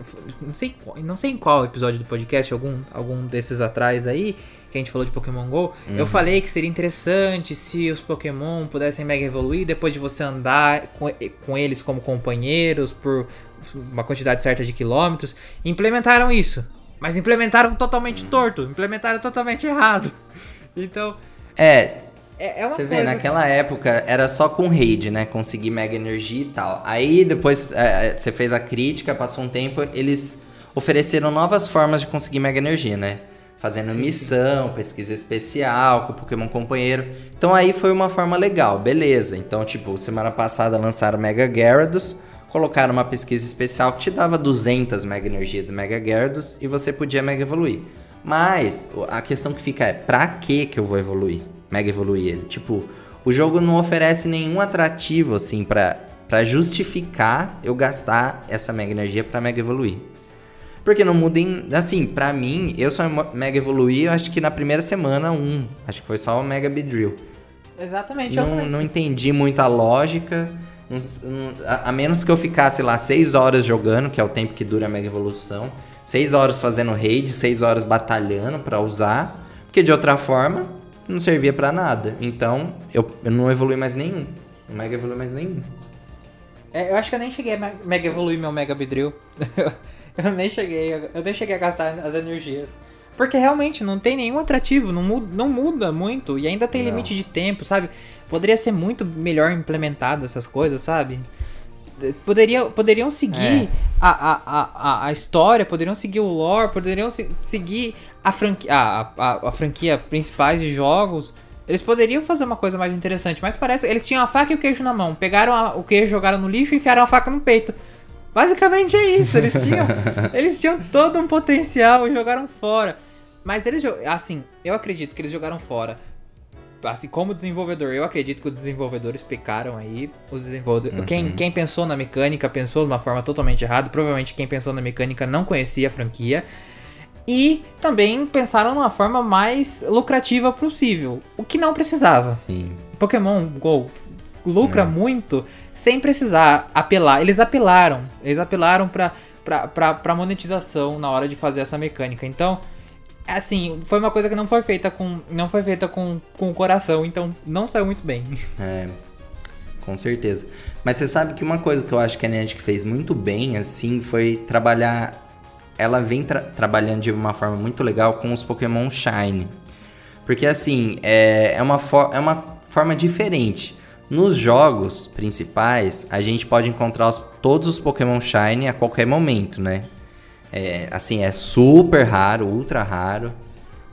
B: não sei, não sei em qual episódio do podcast, algum, algum desses atrás aí, que a gente falou de Pokémon GO, eu falei que seria interessante se os Pokémon pudessem mega evoluir depois de você andar com, com eles como companheiros por uma quantidade certa de quilômetros. Implementaram isso, mas implementaram totalmente torto, implementaram totalmente errado. <laughs> Então,
A: É,
B: é, é
A: Você vê, naquela época era só com raid, né? Conseguir mega energia e tal. Aí depois é, é, você fez a crítica, passou um tempo, eles ofereceram novas formas de conseguir mega energia, né? Fazendo missão, pesquisa especial, com o Pokémon companheiro. Então aí foi uma forma legal, beleza. Então, tipo, semana passada lançaram Mega Gyarados, colocaram uma pesquisa especial que te dava 200 mega energia do Mega Gyarados e você podia mega evoluir. Mas a questão que fica é, pra que que eu vou evoluir? Mega evoluir ele? Tipo, o jogo não oferece nenhum atrativo assim pra para justificar eu gastar essa mega energia pra mega evoluir. Porque não muda em. Assim, pra mim, eu só mega evoluí, eu acho que na primeira semana, um. Acho que foi só o Mega Beedrill.
B: Exatamente, eu
A: Não, não entendi muito a lógica. não s- não- a, a menos que eu ficasse lá 6 horas jogando, que é o tempo que dura a Mega Evolução. 6 horas fazendo raid, 6 horas batalhando pra usar. Porque de outra forma, não servia pra nada. Então, eu, eu não evolui mais nenhum. Não Mega evolui mais nenhum.
B: É, eu acho que eu nem cheguei a me- mega evoluir meu Mega Beedrill. <laughs> <laughs> eu nem cheguei, a- eu nem cheguei a gastar as energias. Porque realmente não tem nenhum atrativo, não muda, não muda muito e ainda tem
A: Não.
B: limite de tempo, sabe? Poderia ser muito melhor implementado essas coisas, sabe? Poderia, poderiam seguir
A: É.
B: a, a, a, a- a história, poderiam seguir o lore, poderiam se- seguir a franquia, a, a, a franquia principais de jogos. Eles poderiam fazer uma coisa mais interessante, mas parece eles tinham a faca e o queijo na mão. Pegaram a- o queijo, jogaram no lixo e enfiaram a faca no peito. Basicamente é isso. Eles <laughs> tinham, eles tinham todo um potencial e jogaram fora. Mas eles, assim, eu acredito que eles jogaram fora. Assim, como desenvolvedor, eu acredito que os desenvolvedores pecaram aí. Os desenvolvedores, quem, quem pensou na mecânica pensou de uma forma totalmente errada. Provavelmente quem pensou na mecânica não conhecia a franquia. E também pensaram numa forma mais lucrativa possível. O que não precisava.
A: Sim.
B: Pokémon GO lucra muito sem precisar apelar. Eles apelaram. Eles apelaram pra, pra monetização na hora de fazer essa mecânica. Então, assim, foi uma coisa que não foi feita com. Não foi feita com, com o coração, então não saiu muito bem. <laughs>
A: É, com certeza. Mas você sabe que uma coisa que eu acho que a Niantic fez muito bem, assim, foi trabalhar. Ela vem tra- trabalhando de uma forma muito legal com os Pokémon Shine. Porque, assim, é, é, uma, é uma forma diferente. Nos jogos principais, a gente pode encontrar os- todos os Pokémon Shine a qualquer momento, né? É, assim, é super raro, ultra raro.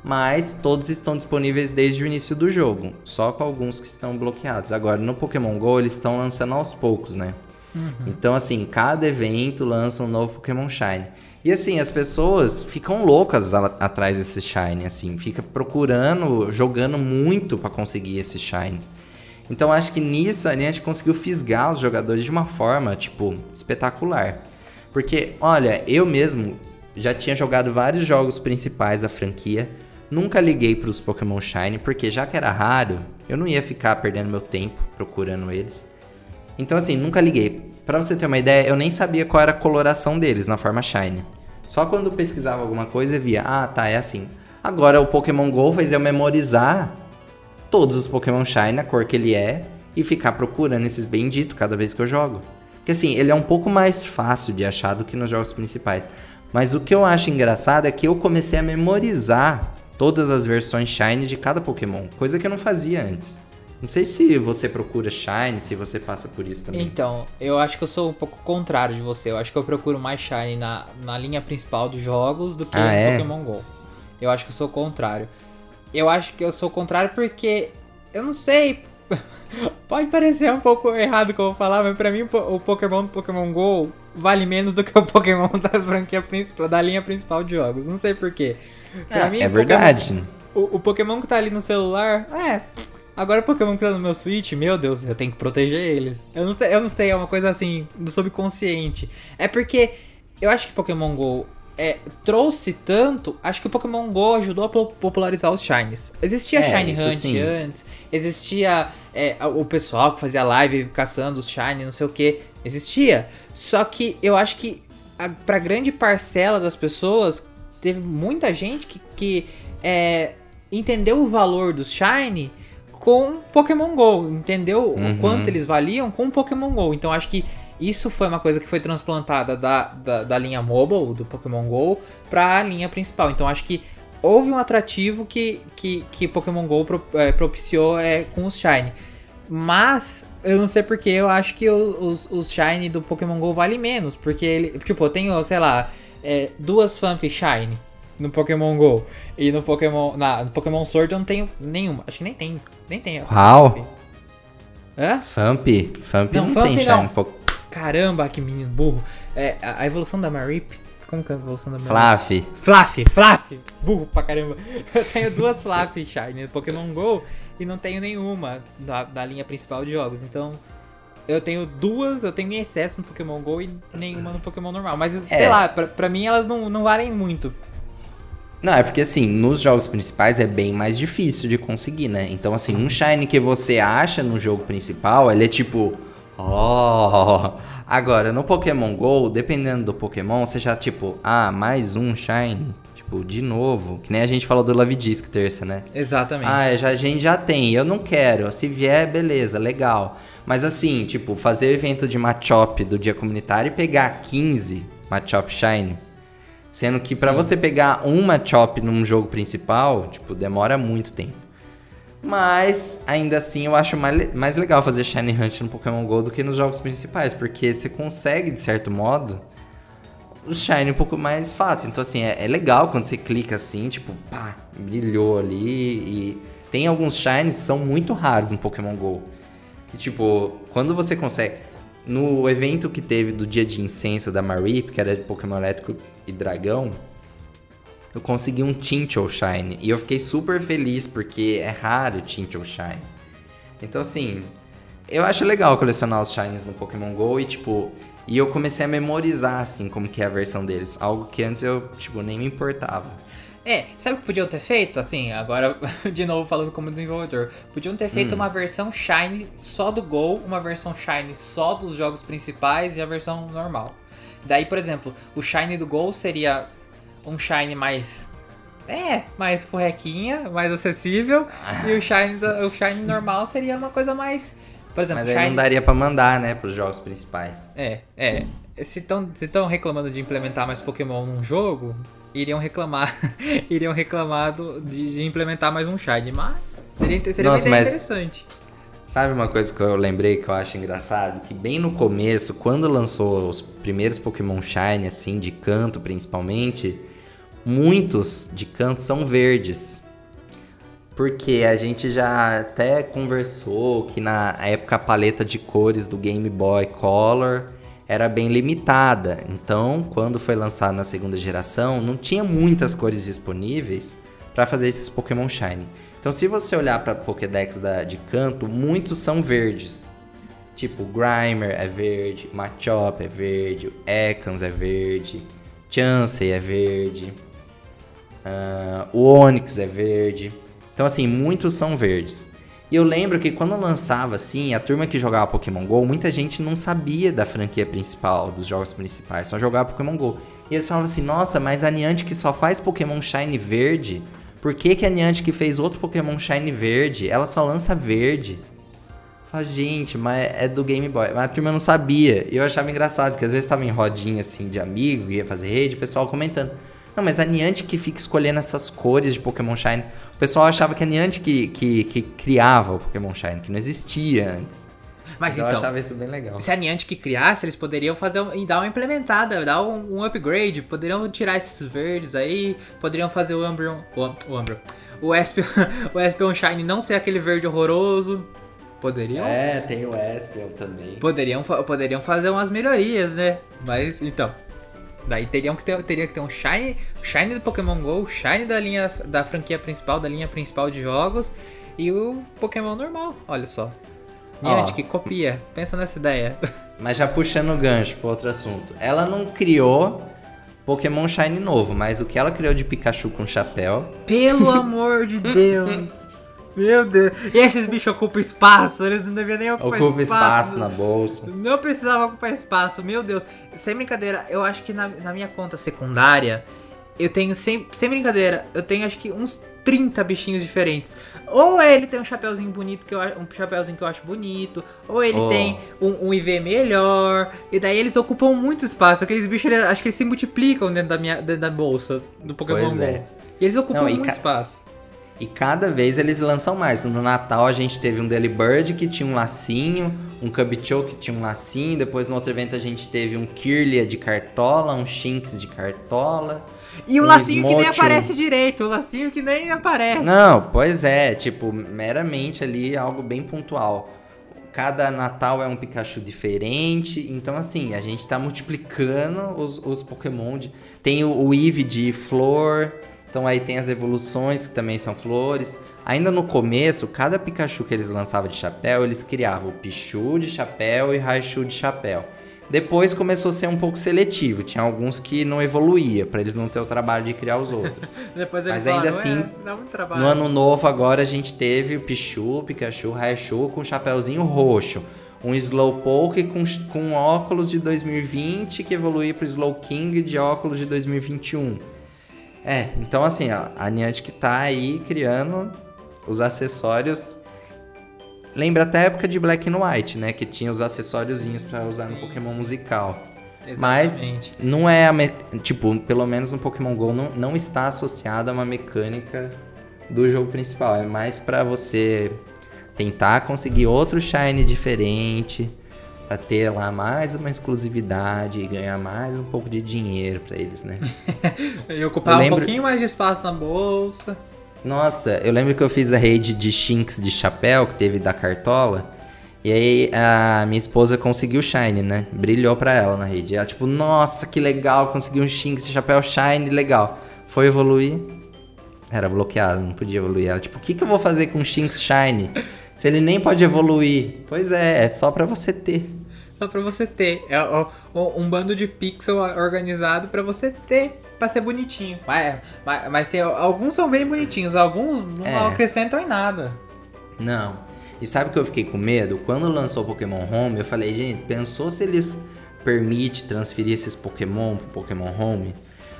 A: Mas todos estão disponíveis desde o início do jogo, só com alguns que estão bloqueados. Agora, no Pokémon GO, eles estão lançando aos poucos, né? Então, assim, cada evento lança um novo Pokémon Shine. E assim, as pessoas ficam loucas a- atrás desse Shine, assim, fica procurando, jogando muito pra conseguir esse Shine. Então, acho que nisso a gente conseguiu fisgar os jogadores de uma forma, tipo, espetacular. Porque, olha, eu mesmo já tinha jogado vários jogos principais da franquia, nunca liguei pros Pokémon Shine, porque já que era raro, eu não ia ficar perdendo meu tempo procurando eles. Então, assim, nunca liguei. Pra você ter uma ideia, eu nem sabia qual era a coloração deles na forma Shine. Só quando pesquisava alguma coisa via, ah, tá, é assim. Agora o Pokémon GO fez eu memorizar todos os Pokémon Shine, a cor que ele é, e ficar procurando esses benditos cada vez que eu jogo. Porque assim, ele é um pouco mais fácil de achar do que nos jogos principais. Mas o que eu acho engraçado é que eu comecei a memorizar todas as versões Shine de cada Pokémon, coisa que eu não fazia antes. Não sei se você procura Shine, se você passa por isso também.
B: Então, eu acho que eu sou um pouco contrário de você. Eu acho que eu procuro mais Shine na, na linha principal dos jogos do que
A: Ah,
B: no
A: é?
B: Pokémon GO. Eu acho que eu sou o contrário. Eu acho que eu sou o contrário porque eu não sei. <laughs> Pode parecer um pouco errado que eu vou falar, mas pra mim o Pokémon do Pokémon GO vale menos do que o <laughs> Pokémon da franquia principal, da linha principal de jogos. Não sei porquê.
A: Ah, mim, é verdade.
B: Pokémon, o, o, Pokémon que tá ali no celular, é. Agora o Pokémon que tá no meu Switch, meu Deus, eu tenho que proteger eles. Eu não sei, eu não sei, é uma coisa assim, do subconsciente. É porque eu acho que Pokémon GO é, trouxe tanto, acho que o Pokémon GO ajudou a popularizar os Shines. Existia é, Shine Hunt sim. antes, existia é, o pessoal que fazia live caçando os Shine, não sei o que, existia. Só que eu acho que a, pra grande parcela das pessoas, teve muita gente que, que é, entendeu o valor dos Shine com Pokémon GO, entendeu uhum. o quanto eles valiam com Pokémon GO. Então acho que isso foi uma coisa que foi transplantada da, da, da linha mobile, do Pokémon GO, para a linha principal. Então acho que houve um atrativo que, que, que Pokémon GO pro, é, propiciou é, com os Shine. Mas, eu não sei porque, eu acho que os, os Shine do Pokémon GO valem menos. Porque ele, tipo, eu tenho, sei lá, é, duas Fanfi Shine no Pokémon GO. E no Pokémon. Na, no Pokémon Sword eu não tenho nenhuma. Acho que nem tem. Nem tem.
A: Uau! Hã? Famp? Famp não, não tem Shine.
B: Caramba, que menino burro. É, a, a evolução da Marip. Como que é a evolução da Marip?
A: Fluffy.
B: Fluffy, Fluffy. Burro pra caramba. <laughs> Eu tenho duas Fluffy Shine no Pokémon GO e não tenho nenhuma da, da linha principal de jogos. Então, eu tenho duas, eu tenho em excesso no Pokémon GO e nenhuma no Pokémon normal. Mas, é. sei lá, pra, pra mim elas não, não valem muito.
A: Não, é porque assim, nos jogos principais é bem mais difícil de conseguir, né? Então, assim, um Shine que você acha no jogo principal, ele é tipo. Oh! Agora, no Pokémon GO, dependendo do Pokémon, você já, tipo, ah, mais um Shine. Tipo, de novo. Que nem a gente falou do Love Disc terça, né?
B: Exatamente.
A: Ah, já, a gente já tem. Eu não quero. Se vier, beleza, legal. Mas assim, tipo, fazer o evento de Machop do dia comunitário e pegar 15 Machop Shine. Sendo que para você pegar uma Chop num jogo principal, tipo, demora muito tempo. Mas, ainda assim, eu acho mais, mais legal fazer Shiny Hunt no Pokémon GO do que nos jogos principais, porque você consegue, de certo modo, o Shiny um pouco mais fácil. Então, assim, é, é legal quando você clica assim, tipo, pá, brilhou ali. E tem alguns Shines que são muito raros no Pokémon GO. Que, tipo, quando você consegue. No evento que teve do dia de incenso da Marip, que era de Pokémon Elétrico e Dragão, eu consegui um Tintle Shine. E eu fiquei super feliz porque é raro o Tintle Shine. Então, assim, eu acho legal colecionar os Shines no Pokémon GO e, tipo, e eu comecei a memorizar, assim, como que é a versão deles. Algo que antes eu, tipo, nem me importava.
B: É, sabe o que podiam ter feito? Assim, agora, <laughs> de novo falando como desenvolvedor. Podiam ter feito hum. uma versão Shine só do Gol, uma versão Shine só dos jogos principais e a versão normal. Daí, por exemplo, o Shine do Gol seria um Shine mais. É, mais forrequinha, mais acessível. e o Shine, o Shine normal seria uma coisa mais. Por exemplo,
A: Mas aí Shine... não daria para mandar, né, pros jogos principais.
B: É, é. Se estão se reclamando de implementar mais Pokémon num jogo, iriam reclamar, <laughs> iriam reclamar do, de, de, implementar mais um Shine, mas seria, seria Nossa, ideia interessante.
A: Sabe uma coisa que eu lembrei que eu acho engraçado? Que bem no começo, quando lançou os primeiros Pokémon Shine, assim, de canto principalmente, muitos de canto são verdes. Porque a gente já até conversou que na época a paleta de cores do Game Boy Color era bem limitada. Então, quando foi lançado na segunda geração, não tinha muitas cores disponíveis para fazer esses Pokémon Shine. Então, se você olhar para Pokédex da, de canto, muitos são verdes. Tipo, Grimer é verde, Machop é verde, Ekans é verde, Chansey é verde, uh, o Onix é verde. Então, assim, muitos são verdes. E eu lembro que quando lançava assim, a turma que jogava Pokémon GO, muita gente não sabia da franquia principal, dos jogos principais, só jogava Pokémon GO. E eles falavam assim: nossa, mas a Niantic só faz Pokémon Shine verde. Por que, que a Niantic fez outro Pokémon Shine verde? Ela só lança verde. Fala, gente, mas é do Game Boy. Mas a turma não sabia. E eu achava engraçado, porque às vezes tava em rodinha assim de amigo, ia fazer rede, o pessoal comentando. Não, mas a Niantic que fica escolhendo essas cores de Pokémon Shine. O pessoal achava que a Niantic que, que, que criava o Pokémon Shine, que não existia antes.
B: Mas então, eu achava isso bem legal. Se a Niantic criasse, eles poderiam fazer e dar uma implementada, dar um, um, upgrade, poderiam tirar esses verdes aí, poderiam fazer o Umbreon, o, o Umbreon, o Espion, <laughs> o Espion Shine não ser aquele verde horroroso. Poderiam?
A: É, tem o Espion também.
B: Poderiam, poderiam fazer umas melhorias, né? Mas, então. Daí teriam que ter, teria que ter um Shine, Shine do Pokémon GO, Shine da linha da franquia principal, da linha principal de jogos, e o Pokémon normal, olha só. Niantic, oh. copia, pensa nessa ideia. <laughs>
A: Mas já puxando o gancho para outro assunto. Ela não criou Pokémon Shine novo, mas o que ela criou de Pikachu com chapéu.
B: Pelo amor de <laughs> Deus! Meu Deus. E esses bichos ocupam espaço, eles não deviam nem ocupar
A: Ocupa
B: espaço.
A: espaço na bolsa.
B: Não precisava ocupar espaço, meu Deus. Sem brincadeira, eu acho que na, na minha conta secundária, eu tenho, sem, sem brincadeira, eu tenho acho que uns 30 bichinhos diferentes. Ou ele tem um chapéuzinho bonito, que eu, um chapéuzinho que eu acho bonito, ou ele oh. tem um, um, IV melhor, e daí eles ocupam muito espaço. Aqueles bichos, eles, acho que eles se multiplicam dentro da minha dentro da bolsa do Pokémon pois Go. É. E eles ocupam Não, muito espaço.
A: E cada vez eles lançam mais. No Natal a gente teve um Delibird que tinha um lacinho, um Cubchou que tinha um lacinho, depois no outro evento a gente teve um Kirlia de cartola, um Shinx de cartola.
B: E um, um lacinho Smocho. que nem aparece direito, um lacinho que nem aparece.
A: Não, pois é, tipo, meramente ali algo bem pontual. Cada Natal é um Pikachu diferente, então assim, a gente tá multiplicando os, os Pokémon. De... Tem o, o Eevee de flor, então aí tem as evoluções que também são flores. Ainda no começo, cada Pikachu que eles lançavam de chapéu, eles criavam o Pichu de chapéu e Raichu de chapéu. Depois começou a ser um pouco seletivo, tinha alguns que não evoluía, para eles não ter o trabalho de criar os outros. <laughs> Mas ainda assim,
B: é,
A: no ano novo agora a gente teve o Pichu, Pikachu, Raichu com chapéuzinho roxo. Um Slowpoke com, com óculos de 2020 que evoluiu para o Slowking de óculos de 2021. É, então assim, ó, a Niantic tá aí criando os acessórios. Lembra até a época de Black and White, né? Que tinha os acessóriozinhos para usar no Pokémon musical. Exatamente. Mas não é a me... tipo, pelo menos no Pokémon Go não, não está associado a uma mecânica do jogo principal. É mais para você tentar conseguir outro shine diferente Pra ter lá mais uma exclusividade e ganhar mais um pouco de dinheiro para eles, né? <laughs>
B: e ocupar lembro... um pouquinho mais de espaço na bolsa.
A: Nossa, eu lembro que eu fiz a rede de Shinx de chapéu que teve da Cartola. E aí a minha esposa conseguiu Shine, né? Brilhou pra ela na rede. E ela, tipo, nossa, que legal, consegui um Shinx de chapéu Shine, legal. Foi evoluir, era bloqueado, não podia evoluir. Ela, tipo, o que, que eu vou fazer com um Shinx Shine? Se ele nem pode evoluir. Pois é, é só para você ter.
B: Só pra você ter. É um bando de pixel organizado para você ter. Pra ser bonitinho. Mas, mas, mas, tem, alguns são bem bonitinhos, alguns não é. acrescentam em nada.
A: Não. E sabe que eu fiquei com medo? Quando lançou o Pokémon Home, eu falei, gente, pensou se eles permitem transferir esses Pokémon pro Pokémon Home?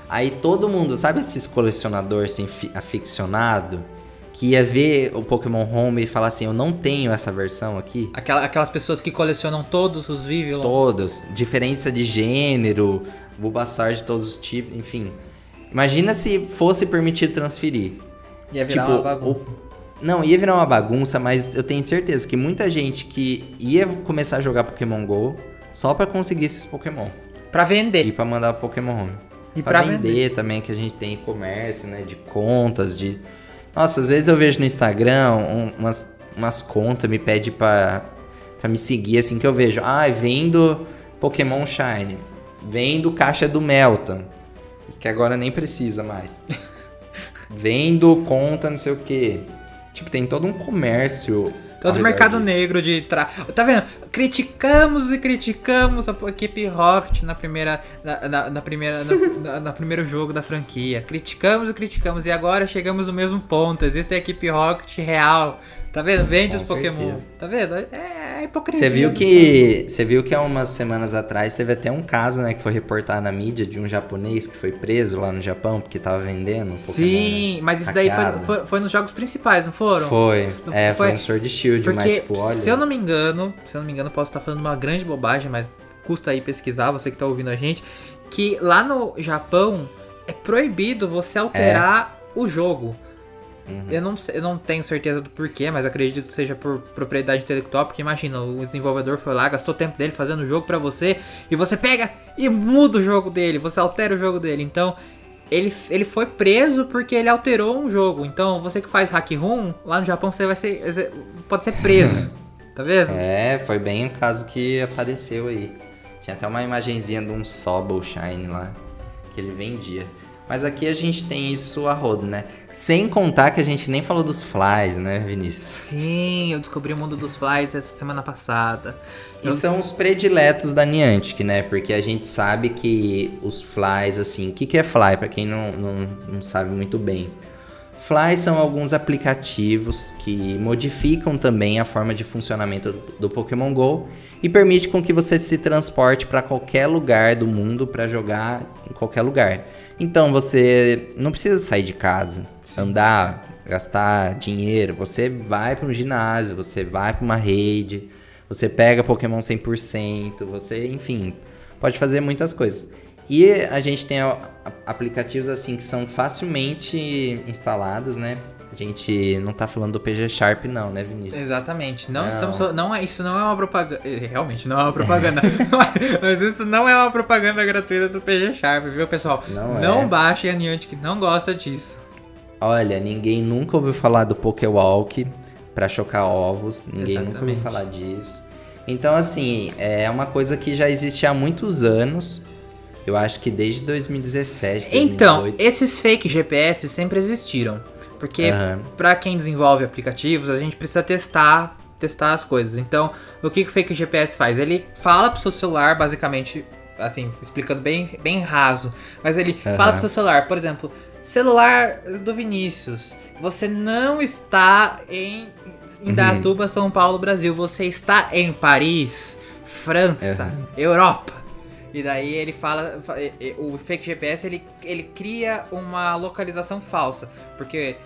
A: Aí todo mundo, sabe esses colecionadores assim, aficionado? Que ia ver o Pokémon Home e falar assim, eu não tenho essa versão aqui.
B: Aquela, aquelas pessoas que colecionam todos os Vivillon.
A: Todos. Diferença de gênero, Bulbasaur de todos os tipos, enfim. Imagina se fosse permitido transferir.
B: Ia virar tipo, uma bagunça. O...
A: Não, ia virar uma bagunça, mas eu tenho certeza que muita gente que ia começar a jogar Pokémon GO só para conseguir esses Pokémon.
B: Pra vender.
A: E pra mandar Pokémon Home.
B: E pra, pra
A: vender, vender também, que a gente tem comércio, né? De contas, de nossa, às vezes eu vejo no Instagram um, umas, umas contas, me pede pra, pra me seguir, assim, que eu vejo. Ah, vendo Pokémon Shine. Vendo caixa do Melton. Que agora nem precisa mais. <laughs> vendo conta não sei o que. Tipo, tem todo um comércio
B: Todo mercado disso. negro de tra... Tá vendo? Criticamos e criticamos a equipe Rocket na primeira. Na, na, na primeira. <laughs> Na, na, primeiro jogo da franquia. Criticamos e criticamos. E agora chegamos no mesmo ponto. Existe a equipe Rocket real. Tá vendo? Vende Com os Pokémon. Certeza. Tá vendo? É hipocrisia.
A: Você viu que. Você viu que há umas semanas atrás teve até um caso, né, que foi reportado na mídia de um japonês que foi preso lá no Japão porque tava vendendo um
B: Sim, mas isso daí foi, foi, foi, nos jogos principais, não foram?
A: Foi. Não, é, foi, foi no Sword Shield,
B: porque,
A: mas tipo, olha.
B: Se eu não me engano, se eu não me engano, posso estar falando uma grande bobagem, mas custa aí pesquisar, você que tá ouvindo a gente, que lá no Japão é proibido você alterar é. o jogo. Uhum. Eu, não, eu não tenho certeza do porquê, mas acredito que seja por propriedade intelectual, porque imagina, o desenvolvedor foi lá, gastou tempo dele fazendo o jogo para você, e você pega e muda o jogo dele, você altera o jogo dele. Então, ele, ele foi preso porque ele alterou um jogo. Então, você que faz hack room, lá no Japão você vai ser pode ser preso. <laughs> Tá vendo?
A: É, foi bem o caso que apareceu aí. Tinha até uma imagenzinha de um Sobble Shine lá, que ele vendia. Mas aqui a gente tem isso a rodo, né? Sem contar que a gente nem falou dos flies, né, Vinícius?
B: Sim, eu descobri o mundo dos flies essa semana passada.
A: E eu... são os prediletos da Niantic, né? Porque a gente sabe que os flies, assim... O que, que é fly, para quem não, não, não sabe muito bem? Fly são alguns aplicativos que modificam também a forma de funcionamento do Pokémon Go e permite com que você se transporte para qualquer lugar do mundo para jogar em qualquer lugar. Então você não precisa sair de casa, andar, gastar dinheiro. Você vai para um ginásio, você vai para uma rede, você pega Pokémon 100%, você, enfim, pode fazer muitas coisas. E a gente tem aplicativos assim que são facilmente instalados, né? A gente não tá falando do PG Sharp não, né, Vinícius?
B: Exatamente. Não, não. estamos não é isso não é uma propaganda, eh, realmente não é uma propaganda. <laughs> mas isso não é uma propaganda gratuita do PG Sharp, viu, pessoal? Não, não é. baixem a Niantic, não gosta disso.
A: Olha, ninguém nunca ouviu falar do Pokewalk para chocar ovos, ninguém Exatamente. nunca ouviu falar disso. Então, assim, é uma coisa que já existe há muitos anos. Eu acho que desde 2017. 2018.
B: Então, esses fake GPS sempre existiram. Porque uhum. para quem desenvolve aplicativos, a gente precisa testar testar as coisas. Então, o que, que o Fake GPS faz? Ele fala pro seu celular, basicamente, assim, explicando bem, bem raso, mas ele uhum. fala pro seu celular, por exemplo, celular do Vinícius, você não está em Indatuba, uhum. São Paulo, Brasil, você está em Paris, França. Europa. E daí ele fala, o fake GPS ele, ele cria uma localização falsa, porque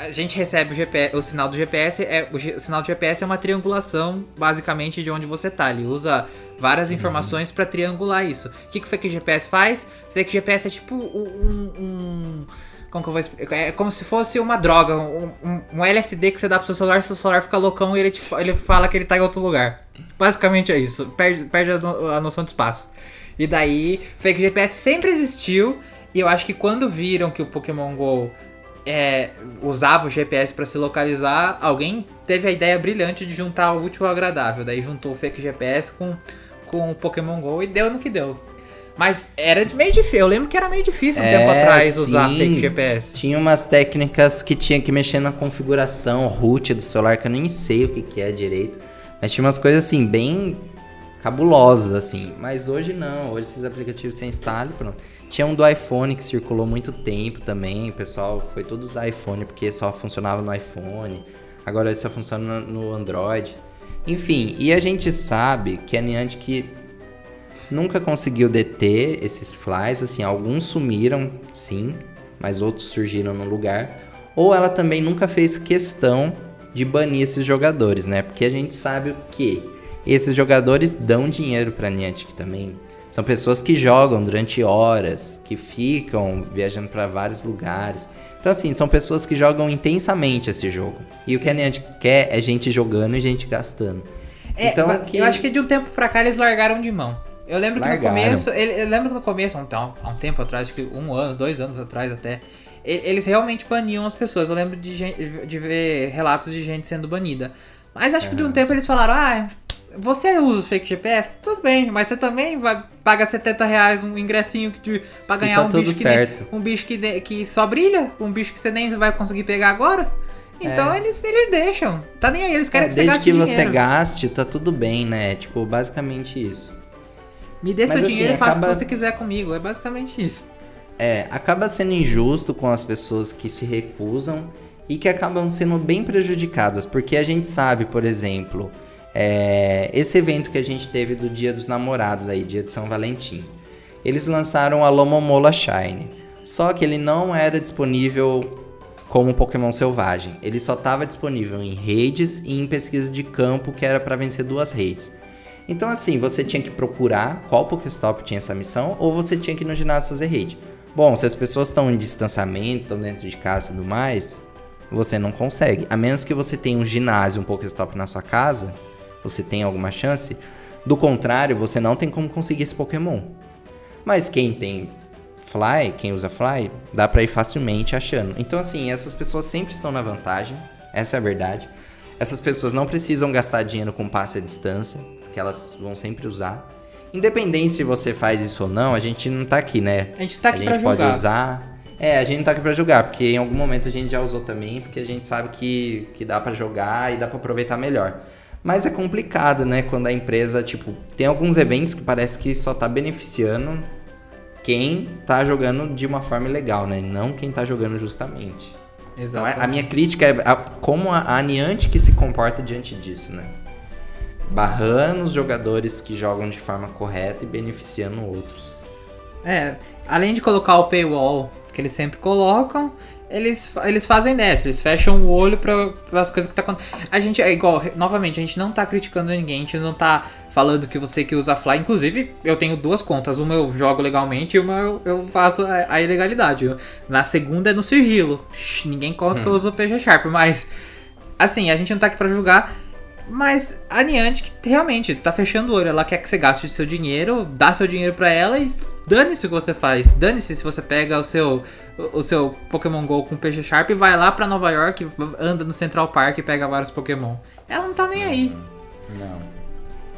B: a gente recebe o, GPS, o sinal do GPS, é, o, o, sinal do GPS é uma triangulação basicamente de onde você tá. Ele usa várias uhum. informações para triangular isso. O que, que o fake GPS faz? O fake GPS é tipo um, um como que eu vou explicar? É como se fosse uma droga, um, um, um LSD que você dá pro seu celular, seu celular fica loucão e ele, te, ele fala que ele tá em outro lugar. Basicamente é isso. Perde, perde a, a noção de espaço. E daí, fake GPS sempre existiu. E eu acho que quando viram que o Pokémon GO é, usava o GPS para se localizar, alguém teve a ideia brilhante de juntar o útil ao agradável. Daí juntou o fake GPS com, com o Pokémon GO e deu no que deu. Mas era meio difícil. Eu lembro que era meio difícil um é, tempo atrás sim. usar fake GPS.
A: Tinha umas técnicas que tinha que mexer na configuração, root do celular, que eu nem sei o que, que é direito. Mas tinha umas coisas assim, bem cabulosas, assim. Mas hoje não, hoje esses aplicativos você instala e pronto. Tinha um do iPhone que circulou muito tempo também, o pessoal foi todos iPhone porque só funcionava no iPhone. Agora só funciona no Android. Enfim, e a gente sabe que a Niantic nunca conseguiu deter esses flies, assim, alguns sumiram, sim, mas outros surgiram no lugar. Ou ela também nunca fez questão de banir esses jogadores, né? Porque a gente sabe o que esses jogadores dão dinheiro para Niantic também. São pessoas que jogam durante horas, que ficam viajando para vários lugares. Então, assim, são pessoas que jogam intensamente esse jogo. E Sim. o que a Niantic quer é gente jogando e gente gastando.
B: É, então, que... eu acho que de um tempo pra cá eles largaram de mão. Eu lembro largaram. que no começo, eu lembro que no começo, há um, há um tempo atrás, acho que um ano, dois anos atrás até, eles realmente baniam as pessoas. Eu lembro de, gente, de ver relatos de gente sendo banida. Mas acho uhum. que de um tempo eles falaram, ah, você usa o fake GPS? Tudo bem, mas você também vai pagar 70 reais um ingressinho que, pra ganhar tá um, bicho que nem, um bicho que, que só brilha, um bicho que você nem vai conseguir pegar agora. Então é. eles, eles deixam. Tá nem aí, eles querem é, que você
A: gaste
B: Desde
A: que você gaste, tá tudo bem, né? Tipo, basicamente isso.
B: Me dê Mas, seu assim, dinheiro e faça acaba... o que você quiser comigo. É basicamente isso.
A: É, acaba sendo injusto com as pessoas que se recusam e que acabam sendo bem prejudicadas. Porque a gente sabe, por exemplo, é, esse evento que a gente teve do Dia dos Namorados aí, Dia de São Valentim. Eles lançaram a Lomomola Shine. Só que ele não era disponível como Pokémon selvagem. Ele só estava disponível em redes e em pesquisa de campo, que era para vencer duas redes. Então assim, você tinha que procurar qual Pokéstop tinha essa missão ou você tinha que ir no ginásio fazer rede. Bom, se as pessoas estão em distanciamento, estão dentro de casa e tudo mais, você não consegue. A menos que você tenha um ginásio, um Pokéstop na sua casa, você tem alguma chance. Do contrário, você não tem como conseguir esse Pokémon. Mas quem tem Fly, quem usa Fly, dá pra ir facilmente achando. Então, assim, essas pessoas sempre estão na vantagem. Essa é a verdade. Essas pessoas não precisam gastar dinheiro com passe à distância, que elas vão sempre usar. Independente se você faz isso ou não, a gente não tá aqui, né?
B: A gente tá aqui
A: a
B: pra
A: gente pode
B: julgar.
A: usar. É, a gente não tá aqui pra julgar, porque em algum momento a gente já usou também, porque a gente sabe que, que dá pra jogar e dá pra aproveitar melhor. Mas é complicado, né? Quando a empresa, tipo, tem alguns eventos que parece que só tá beneficiando quem tá jogando de uma forma legal, né? Não quem tá jogando justamente. Então, é- a minha crítica é a- como a, a Niantic que se comporta diante disso, né? Barrando os jogadores que jogam de forma correta e beneficiando outros.
B: É, além de colocar o paywall que eles sempre colocam, eles, eles fazem dessa, eles fecham o olho para as coisas que tá acontecendo. A gente é igual, novamente, a gente não tá criticando ninguém, a gente não tá falando que você que usa Fly, inclusive eu tenho duas contas, uma eu jogo legalmente e uma eu, eu faço a, a ilegalidade. Na segunda é no sigilo. Shhh, ninguém conta que eu uso o PG Sharp, mas assim, a gente não tá aqui pra julgar. Mas a Niantic realmente tá fechando o olho. Ela quer que você gaste seu dinheiro, dá seu dinheiro pra ela e dane-se o que você faz. Dane-se se você pega o seu, o seu Pokémon GO com PG Sharp e vai lá pra Nova York, anda no Central Park e pega vários Pokémon. Ela não tá nem aí.
A: Não.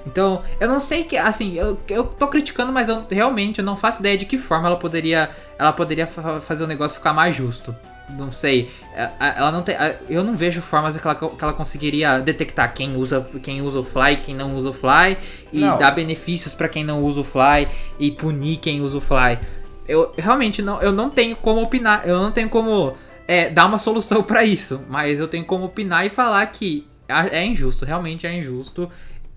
B: Então, eu não sei que, assim, eu, eu tô criticando, mas eu realmente eu não faço ideia de que forma ela poderia, ela poderia fa- fazer o negócio ficar mais justo. Não sei. É, Ela não tem, eu não vejo formas que ela, que ela conseguiria detectar quem usa, quem usa o Fly, quem não usa o Fly e
A: Não.
B: dar benefícios pra quem não usa o Fly e punir quem usa o Fly. Eu realmente não, eu não tenho como opinar, eu não tenho como é, dar uma solução pra isso, mas eu tenho como opinar e falar que é injusto, realmente é injusto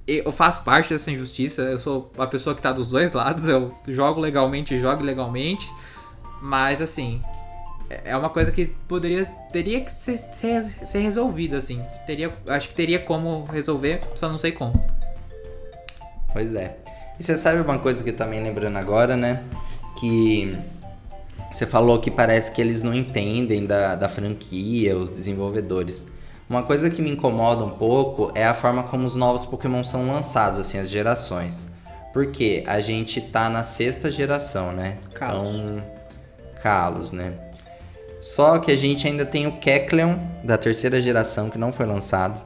B: eu faço parte dessa injustiça, eu sou a pessoa que tá dos dois lados, eu jogo legalmente e jogo ilegalmente, mas assim, é é uma coisa que poderia, teria que ser, ser, ser resolvida, assim, teria, acho que teria como resolver, só não sei como.
A: Pois é. E você sabe uma coisa que também lembrando agora, né? Que você falou que parece que eles não entendem da, da franquia, os desenvolvedores. Uma coisa que me incomoda um pouco é a forma como os novos Pokémon são lançados, assim, as gerações. Porque a gente tá na sexta geração, né?
B: Kalos.
A: Então, Kalos, né? Só que a gente ainda tem o Kecleon da terceira geração que não foi lançado.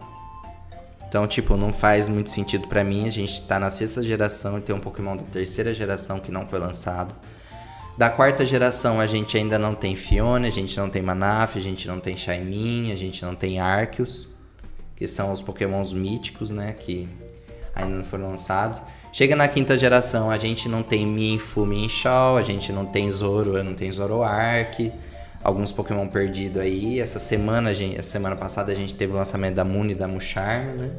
A: Então, tipo, não faz muito sentido pra mim. A gente tá na sexta geração e tem um Pokémon da terceira geração que não foi lançado. Da quarta geração a gente ainda não tem Fiona, a gente não tem Manaf, a gente não tem Shaymin, a gente não tem Arceus, que são os Pokémons míticos, né, que ainda não foram lançados. Chega na quinta geração, a gente não tem Minfu, Minshao, a gente não tem Zoro, não tem Zoroark, alguns Pokémon perdidos aí. Essa semana, a gente, essa semana passada a gente teve o lançamento da Moon e da Musharm, né?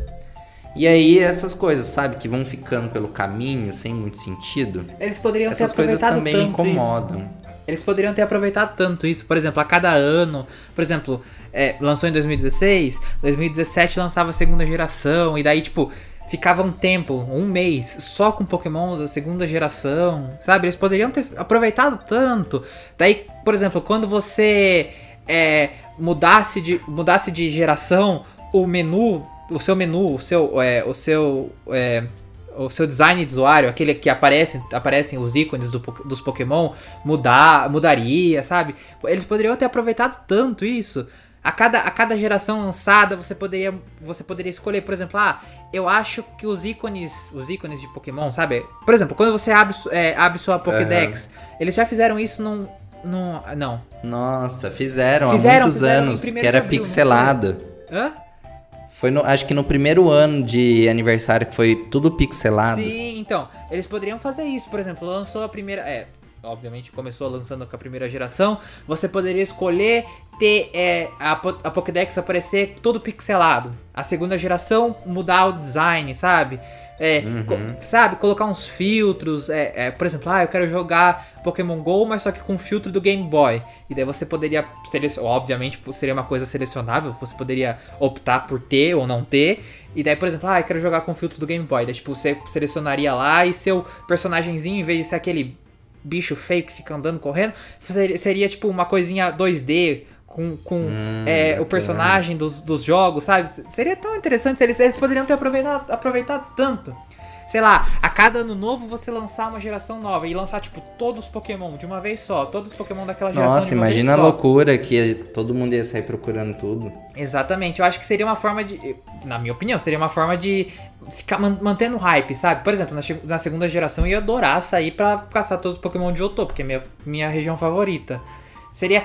A: E aí essas coisas, sabe, que vão ficando pelo caminho sem muito sentido.
B: Eles poderiam
A: Essas
B: ter
A: coisas
B: aproveitado
A: também me
B: tanto isso.
A: incomodam.
B: Eles poderiam ter aproveitado tanto isso, por exemplo, a cada ano. Por exemplo, é, lançou em 2016, 2017 lançava a segunda geração, e daí, tipo, ficava um tempo, um mês, só com Pokémon da segunda geração, sabe? Eles poderiam ter aproveitado tanto. Daí, por exemplo, quando você é, mudasse, de, mudasse de geração, o menu, o seu menu, o seu. É, o seu é, o seu design de usuário, aquele que aparece, aparecem os ícones do dos Pokémon, mudar, mudaria, sabe? Eles poderiam ter aproveitado tanto isso. A cada, a cada geração lançada, você poderia, você poderia escolher, por exemplo, ah, eu acho que os ícones, os ícones de Pokémon, sabe? Por exemplo, quando você abre, é, abre sua Pokédex, eles já fizeram isso num, num não.
A: Nossa, fizeram,
B: Fizeram,
A: há muitos
B: fizeram,
A: anos, que era
B: abril,
A: pixelado.
B: Hã?
A: Foi no, acho que no primeiro ano de aniversário que foi tudo pixelado.
B: Sim, então, eles poderiam fazer isso, por exemplo, lançou a primeira. É, obviamente começou lançando com a primeira geração. Você poderia escolher ter é, a, a Pokédex aparecer todo pixelado. A segunda geração mudar o design, sabe? É, co- sabe, colocar uns filtros, é, é, por exemplo, ah, eu quero jogar Pokémon GO, mas só que com filtro do Game Boy. E daí você poderia selecionar, obviamente seria uma coisa selecionável, você poderia optar por ter ou não ter. E daí, por exemplo, ah, eu quero jogar com filtro do Game Boy. Daí, tipo, você selecionaria lá e seu personagemzinho, em vez de ser aquele bicho feio que fica andando correndo, seria, seria, tipo uma coisinha 2D com, com
A: Hum,
B: é, o personagem dos, dos jogos, sabe? Seria tão interessante se eles, eles poderiam ter aproveitado, aproveitado tanto. Sei lá, a cada ano novo você lançar uma geração nova e lançar, tipo, todos os Pokémon de uma vez só, todos os Pokémon daquela geração
A: Nossa,
B: de uma
A: imagina a
B: só.
A: loucura que todo mundo ia sair procurando tudo.
B: Exatamente, eu acho que seria uma forma de. Na minha opinião, seria uma forma de ficar man- mantendo hype, sabe? Por exemplo, na, segunda geração eu ia adorar sair pra caçar todos os Pokémon de Johto, porque é minha, minha região favorita. Seria.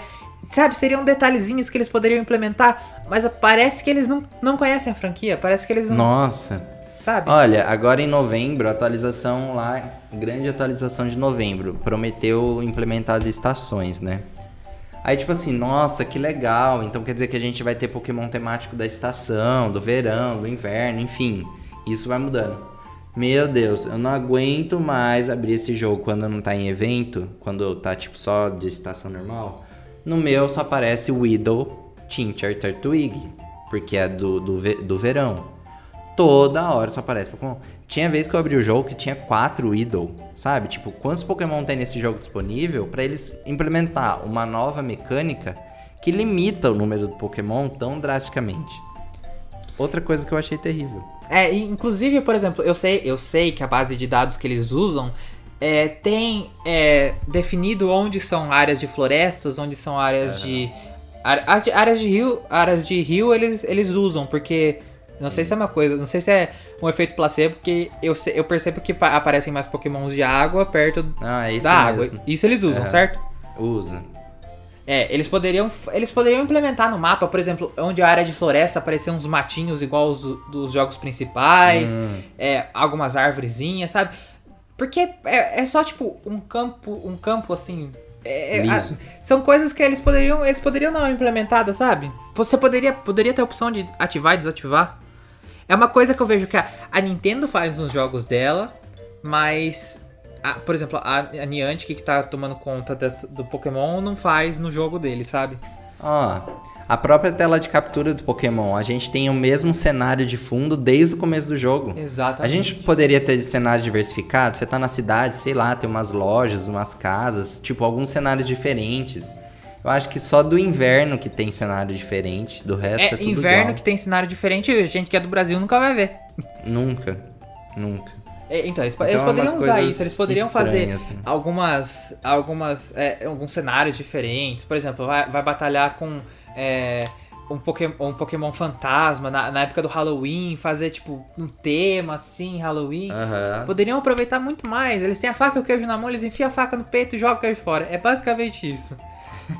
B: Sabe, seriam detalhezinhos que eles poderiam implementar, mas parece que eles não, não conhecem a franquia, parece que eles não.
A: Nossa.
B: Sabe?
A: Olha, agora em novembro, atualização lá, grande atualização de novembro, prometeu implementar as estações, né? Aí, tipo assim, nossa, que legal. Então quer dizer que a gente vai ter Pokémon temático da estação, do verão, do inverno, enfim. Isso vai mudando. Meu Deus, eu não aguento mais abrir esse jogo quando não tá em evento, quando tá tipo só de estação normal. No meu só aparece Weedle, Tinchar, Turtwig, porque é do, do, do verão. Toda hora só aparece Pokémon. Tinha vez que eu abri o jogo que tinha quatro Idol, sabe? Tipo, quantos Pokémon tem nesse jogo disponível pra eles implementar uma nova mecânica que limita o número do Pokémon tão drasticamente. Outra coisa que eu achei terrível.
B: É, inclusive, por exemplo, eu sei, eu sei que a base de dados que eles usam é, tem é, definido onde são áreas de florestas, onde são áreas de. ar- As de- áreas de rio, áreas de rio eles, eles usam, porque. Não sei se é uma coisa, não sei se é um efeito placebo, porque eu, eu percebo que pa- aparecem mais pokémons de água perto
A: Ah, é
B: da
A: mesmo.
B: água. Isso eles usam,
A: É.
B: certo?
A: Usa.
B: É, eles poderiam, eles poderiam implementar no mapa, por exemplo, onde a área de floresta aparecer uns matinhos igual os do- dos jogos principais,
A: Hum.
B: é, algumas árvorezinhas, sabe? Porque é, é só tipo um campo, um campo assim. é- é- a- são coisas que eles poderiam, eles poderiam dar uma implementada, sabe? Você poderia, poderia ter a opção de ativar e desativar. É uma coisa que eu vejo que a, a Nintendo faz nos jogos dela, mas a- por exemplo, a, a Niantic que tá tomando conta dessa- do Pokémon não faz no jogo dele, sabe?
A: Ó, a própria tela de captura do Pokémon, a gente tem o mesmo cenário de fundo desde o começo do jogo. A
B: Exatamente.
A: gente poderia ter cenário diversificado. Você tá na cidade, sei lá, tem umas lojas, umas casas, tipo, alguns cenários diferentes. Eu acho que só do inverno que tem cenário diferente, do resto é,
B: É
A: tudo
B: inverno
A: igual.
B: que tem cenário diferente, a gente que é do Brasil nunca vai ver.
A: Nunca, nunca.
B: É, Então, eles,
A: Então,
B: eles
A: é
B: poderiam usar isso, eles poderiam fazer
A: né?
B: algumas, algumas, é, alguns cenários diferentes. Por exemplo, vai, vai batalhar com é, um, Pokémon, um Pokémon fantasma na, na época do Halloween, fazer tipo um tema assim, Halloween.
A: Aham.
B: Poderiam aproveitar muito mais. Eles têm a faca e o queijo na mão, eles enfiam a faca no peito e jogam o queijo fora. É basicamente isso.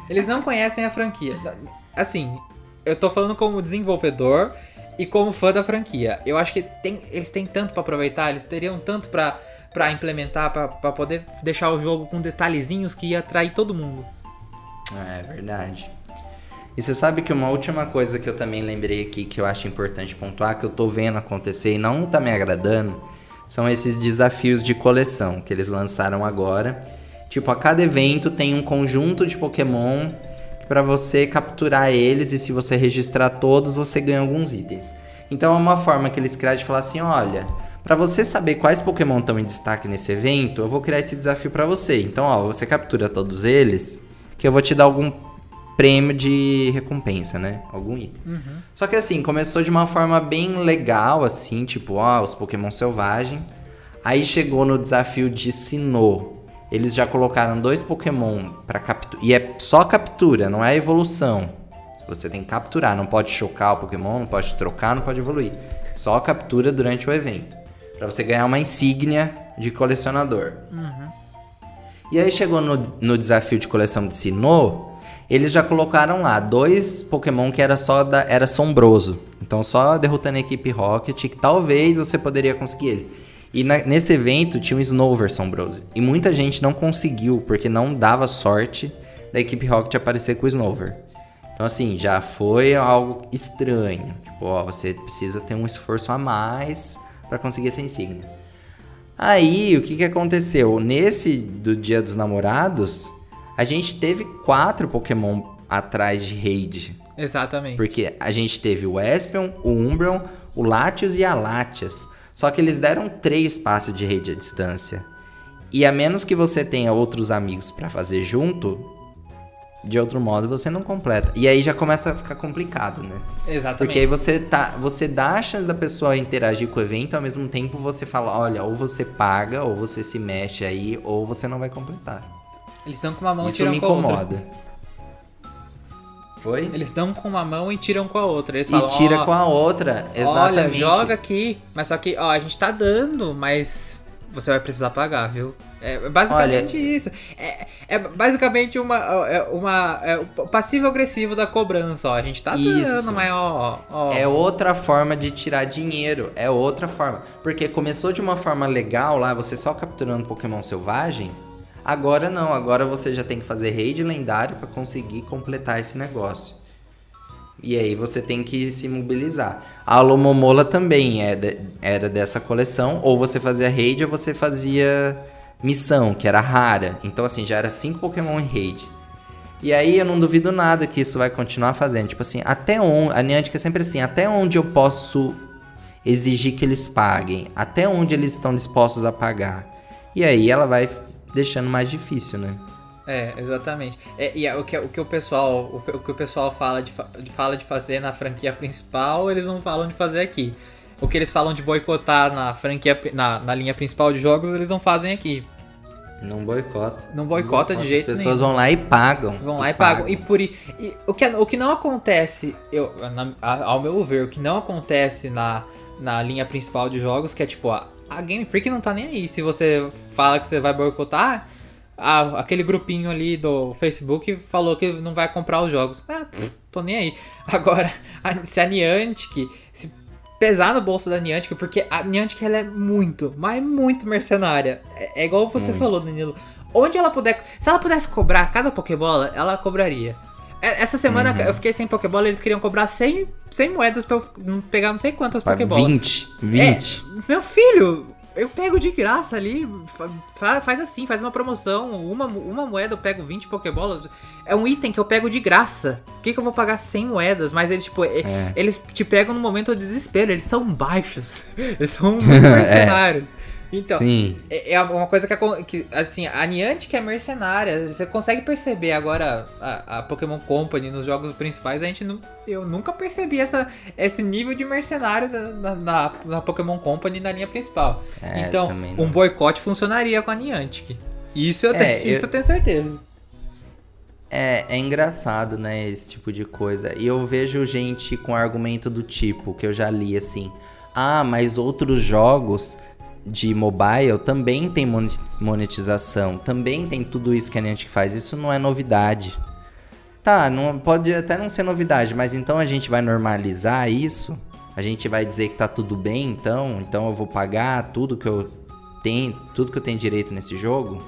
B: Eles não conhecem a franquia. Assim, eu tô falando como desenvolvedor e como fã da franquia. Eu acho que tem, eles têm tanto pra aproveitar, eles teriam tanto pra, pra implementar, pra poder deixar o jogo com detalhezinhos que ia atrair todo mundo.
A: É verdade. E você sabe que uma última coisa que eu também lembrei aqui que eu acho importante pontuar, que eu tô vendo acontecer e não tá me agradando, são esses desafios de coleção que eles lançaram agora. Tipo, a cada evento tem um conjunto de Pokémon para você capturar eles e se você registrar todos, você ganha alguns itens. Então é uma forma que eles criaram de falar assim, olha, para você saber quais Pokémon estão em destaque nesse evento, eu vou criar esse desafio para você. Então, ó, você captura todos eles, que eu vou te dar algum prêmio de recompensa, né? Algum item. Só que assim, começou de uma forma bem legal, assim, tipo, ó, os Pokémon selvagem. Aí chegou no desafio de Sinnoh. Eles já colocaram dois Pokémon pra captura. E é só captura, não é evolução. Você tem que capturar, não pode chocar o Pokémon, não pode trocar, não pode evoluir. Só captura durante o evento. Pra você ganhar uma insígnia de colecionador. E aí chegou no, no desafio de coleção de Sinnoh, eles já colocaram lá dois Pokémon que era só da, era sombroso. Então só derrotando a equipe Rocket que talvez você poderia conseguir ele. E na- nesse evento tinha um Snover sombroso. E muita gente não conseguiu porque não dava sorte da equipe Rocket aparecer com o Snover. Então assim, já foi algo estranho. Tipo, ó, você precisa ter um esforço a mais para conseguir essa insígnia. Aí, o que, que aconteceu? Nesse do Dia dos Namorados, a gente teve quatro Pokémon atrás de Raid.
B: Exatamente.
A: Porque a gente teve o Espion, o Umbreon, o Latios e a Latias. Só que eles deram três passes de Raid à distância. E a menos que você tenha outros amigos pra fazer junto, de outro modo você não completa. E aí já começa a ficar complicado, né?
B: Exatamente.
A: Porque aí você tá, você dá a chance da pessoa interagir com o evento, ao mesmo tempo você fala, olha, ou você paga, ou você se mexe aí, ou você não vai completar.
B: Eles estão com uma mão
A: Isso me
B: com a outra.
A: Incomoda. Oi?
B: Eles dão com uma mão e tiram com a outra. Eles
A: E
B: falam,
A: tira
B: ó,
A: com a outra, exatamente.
B: Olha, joga aqui. Mas só que, ó, a gente tá dando, mas você vai precisar pagar, viu? É basicamente isso. É, é basicamente uma, é uma é passivo agressivo da cobrança, ó. A gente tá
A: Isso.
B: dando, mas ó, ó.
A: É outra forma de tirar dinheiro. É outra forma. Porque começou de uma forma legal lá, você só capturando Pokémon selvagem. Agora não, agora você já tem que fazer raid lendário pra conseguir completar esse negócio. E aí você tem que se mobilizar. A Alomomola também é de- era dessa coleção. Ou você fazia raid ou você fazia missão, que era rara. Então assim, já era 5 Pokémon em raid. E aí eu não duvido nada que isso vai continuar fazendo. Tipo assim, até onde. A Niantic é sempre assim, até onde eu posso exigir que eles paguem? Até onde eles estão dispostos a pagar? E aí ela vai deixando mais difícil, né?
B: É, exatamente. É, e é o, que, o que o pessoal, o, o que o pessoal fala de, fa- de- fala de fazer na franquia principal, eles não falam de fazer aqui. O que eles falam de boicotar na franquia na, na linha principal de jogos, eles não fazem aqui.
A: Não boicota.
B: Não boicota de jeito
A: As pessoas
B: nenhum.
A: vão lá e pagam.
B: Vão lá e pagam. E por e o que o que não acontece, eu, na- ao meu ver, o que não acontece na, na linha principal de jogos, que é tipo a, a Game Freak não tá nem aí. Se você fala que você vai boicotar, a- aquele grupinho ali do Facebook falou que não vai comprar os jogos. Ah, pff, tô nem aí. <laughs> Agora, a- se a Niantic se pesar no bolso da Niantic, porque a Niantic ela é muito, mas muito mercenária. É, é igual você
A: Muito.
B: falou, Danilo. Onde ela puder. Se ela pudesse cobrar cada Pokébola, ela cobraria. E- Essa semana
A: Uhum.
B: eu fiquei sem Pokébola, eles queriam cobrar 100, 100 moedas pra eu pegar não sei quantas
A: Pra
B: Pokébolas.
A: 20, 20.
B: É, meu filho, eu pego de graça ali, fa- fa- faz assim, faz uma promoção, uma, uma moeda eu pego 20 Pokébolas. É um item que eu pego de graça. Por que, que eu vou pagar 100 moedas? Mas eles, tipo,
A: É.
B: eles te pegam no momento de desespero, eles são baixos. <laughs> Eles são <laughs> muito mercenários. Então,
A: Sim.
B: é é uma coisa que, que, assim, a Niantic é mercenária. Você consegue perceber agora a, a Pokémon Company nos jogos principais. A gente não, eu nunca percebi essa, esse nível de mercenário na, na, na- Pokémon Company na linha principal.
A: É,
B: então, um boicote funcionaria com a Niantic. Isso eu,
A: É,
B: tenho,
A: eu-
B: isso eu tenho certeza.
A: É, é engraçado, né, esse tipo de coisa. E eu vejo gente com argumento do tipo, que eu já li assim: ah, mas outros jogos de mobile também tem monetização, também tem tudo isso que a Niantic faz. Isso não é novidade. Tá, não, pode até não ser novidade, mas então a gente vai normalizar isso? A gente vai dizer que tá tudo bem, então? Então eu vou pagar tudo que eu tenho, tudo que eu tenho direito nesse jogo?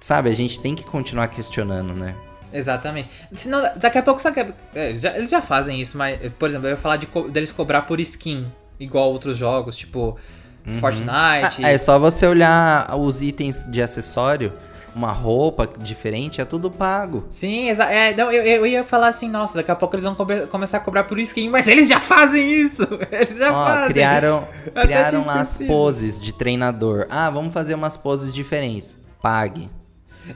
A: Sabe, a gente tem que continuar questionando, né?
B: Exatamente. Senão, daqui a pouco, sabe, que- é, já- eles já fazem isso, mas, por exemplo, eu ia falar de, deles cobrar por skin, igual outros jogos, tipo Fortnite.
A: Ah, é só você olhar os itens de acessório, uma roupa diferente, é tudo pago.
B: Sim, é, não, eu, eu ia falar assim, nossa, daqui a pouco eles vão come- começar a cobrar por skin, mas eles já fazem isso! <laughs> Eles já
A: Ó,
B: fazem!
A: criaram, <laughs> criaram lá as poses de treinador. Ah, vamos fazer umas poses diferentes. Pague.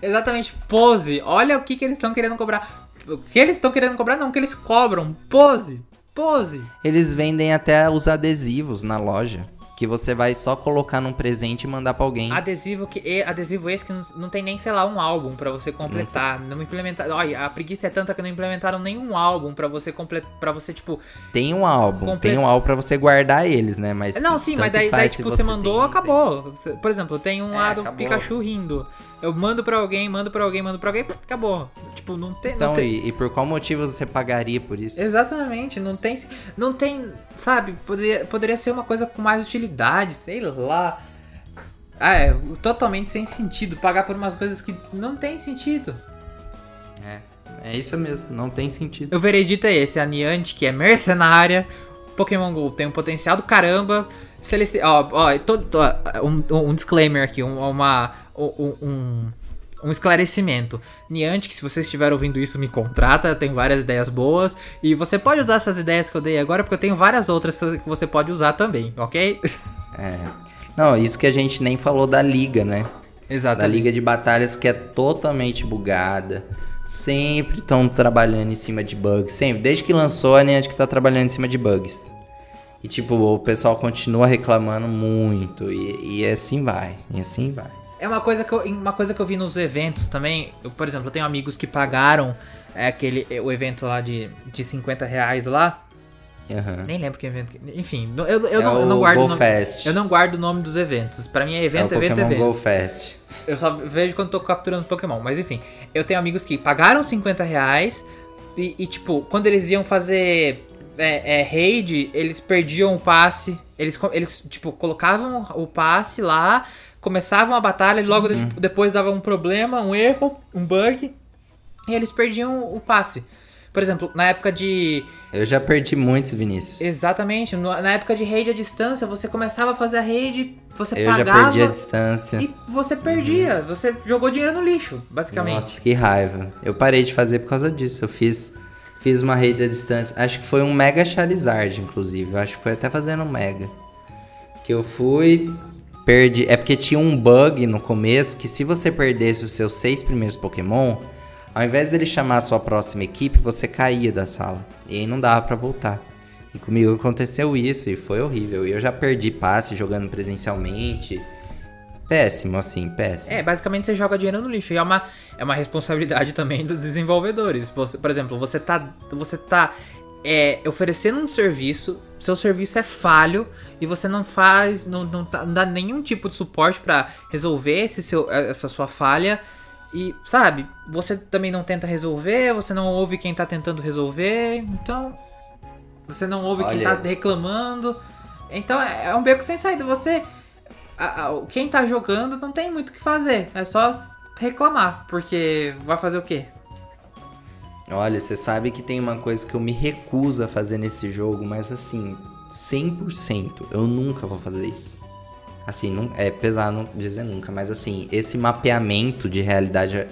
B: Exatamente, pose. Olha o que, que eles estão querendo cobrar. O que eles estão querendo cobrar, não, o que eles cobram. Pose! Pose!
A: Eles vendem até os adesivos na loja. Que você vai só colocar num presente e mandar pra alguém.
B: Adesivo que adesivo esse que não, não tem nem, sei lá, um álbum pra você completar. Não implementaram. Olha, a preguiça é tanta que não implementaram nenhum álbum pra você completar. para você, tipo.
A: Tem um álbum,
B: Comple-
A: tem um álbum pra você guardar eles, né? Mas
B: Não, sim, mas daí, daí tipo, você, mandou,
A: tem,
B: acabou. Você- Por exemplo, tem um
A: É,
B: lá do
A: acabou.
B: Pikachu rindo. Eu mando pra alguém, mando pra alguém, mando pra alguém, acabou. Tipo, não tem.
A: Então,
B: não tem...
A: e, e por qual motivo você pagaria por isso?
B: Exatamente, não tem. Não tem. Sabe, poderia, poderia ser uma coisa com mais utilidade, sei lá. Ah, é totalmente sem sentido pagar por umas coisas que não tem sentido.
A: É, é isso mesmo, não tem sentido.
B: O veredito é esse, a Niantic, que é mercenária, Pokémon GO tem um potencial do caramba. Se ele se, ó, ó, to- to- um, um disclaimer aqui, um, uma, um, um, um esclarecimento. Niantic, se você estiver ouvindo isso, me contrata, eu tenho várias ideias boas. E você pode usar essas ideias que eu dei agora, porque eu tenho várias outras que você pode usar também, ok? <laughs>
A: É. Não, isso que a gente nem falou da liga, né? Da
B: Exatamente.
A: liga de batalhas que é totalmente bugada. sempre estão trabalhando em cima de bugs. Sempre. Desde que lançou, a Niantic tá trabalhando em cima de bugs. E tipo, o pessoal continua reclamando muito. E, e assim vai. E assim vai.
B: É uma coisa que eu, uma coisa que eu vi nos eventos também. Eu, por exemplo, eu tenho amigos que pagaram é, aquele, o evento lá de, de 50 reais lá.
A: Uhum.
B: Nem lembro que evento. Enfim, eu, eu,
A: É
B: não, eu não guardo. o nome- eu não guardo o nome dos eventos. Pra mim é
A: É o
B: evento, evento,
A: Pokémon
B: evento.
A: Go Fest.
B: Eu só vejo quando tô capturando os Pokémon. Mas enfim, eu tenho amigos que pagaram 50 reais e, e, tipo, quando eles iam fazer é, é, raid, eles perdiam o passe. Eles, eles, tipo, colocavam o passe lá, começavam a batalha e logo de- depois dava um problema, um erro, um bug. E eles perdiam o passe. Por exemplo, na época de.
A: Eu já perdi muitos, Vinícius.
B: Exatamente, na época de raid à distância, você começava a fazer a raid, você
A: Eu já
B: pagava.
A: perdi a distância.
B: E você perdia, você jogou dinheiro no lixo, basicamente.
A: Nossa, que raiva. Eu parei de fazer por causa disso. Eu fiz, fiz uma rede à distância. Acho que foi um Mega Charizard, inclusive. Eu acho que foi até fazendo um Mega. Que eu fui, perdi. É porque tinha um bug no começo que se você perdesse os seus seis primeiros Pokémon, ao invés dele chamar a sua próxima equipe, você caía da sala. E aí não dava pra voltar. E comigo aconteceu isso e foi horrível. E eu já perdi passe jogando presencialmente. Péssimo, assim, péssimo.
B: É, basicamente você joga dinheiro no lixo. E é uma, é uma responsabilidade também dos desenvolvedores. Você, por exemplo, você tá, você tá é, oferecendo um serviço, seu serviço é falho e você não faz, não, não, tá- não dá nenhum tipo de suporte pra resolver esse seu, essa sua falha. E, sabe, você também não tenta resolver, você não ouve quem tá tentando resolver, então. Você não ouve quem
A: Olha-
B: tá reclamando. Então é, é um beco sem saída. Você. a- a- quem tá jogando não tem muito o que fazer. É só reclamar. Porque vai fazer o quê?
A: Olha, você sabe que tem uma coisa que eu me recuso a fazer nesse jogo, mas assim, 100%, eu nunca vou fazer isso. Assim, não, é pesado dizer nunca, mas assim, esse mapeamento de realidade